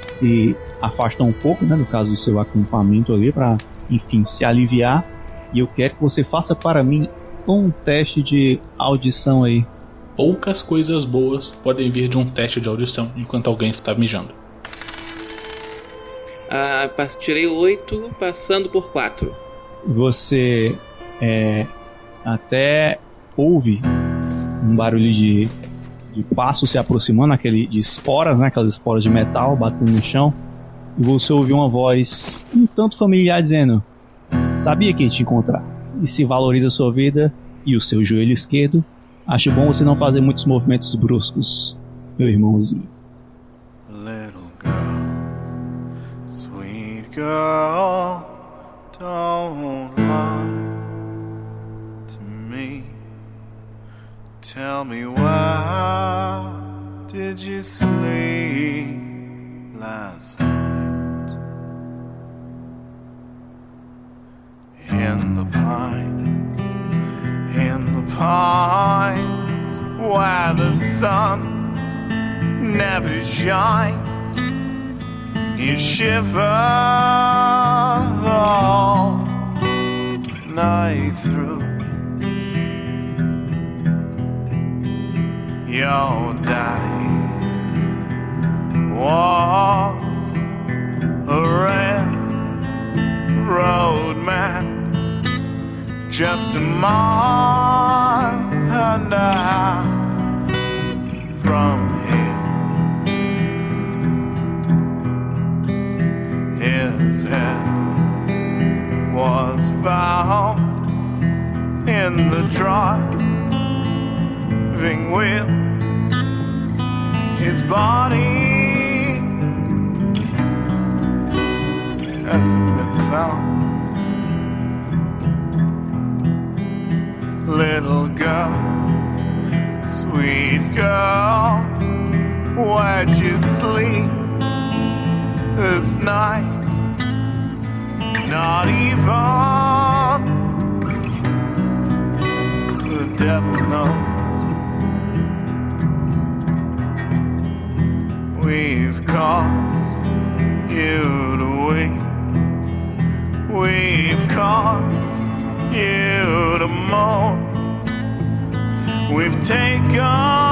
se afasta um pouco, né, no caso do seu acampamento ali, para, enfim, se aliviar. E eu quero que você faça para mim um teste de audição aí. Poucas coisas boas podem vir de um teste de audição enquanto alguém está mijando. Ah, tirei 8, passando por 4. Você é, até ouve um barulho de de passo se aproximando, aquele de esporas, né? Aquelas esporas de metal batendo no chão. E você ouviu uma voz um tanto familiar dizendo: Sabia que ia te encontrar. E se valoriza a sua vida e o seu joelho esquerdo, acho bom você não fazer muitos movimentos bruscos, meu irmãozinho. Girl, don't lie to me. Tell me why did you sleep last night in the pines, in the pines where the sun never shine. You shiver all night through. Your daddy was a railroad man, just a mile and a half His head was found in the driving wheel his body hasn't been found. Little girl, sweet girl, where'd you sleep this night? Not even the devil knows. We've caused you to weep. We've caused you to moan. We've taken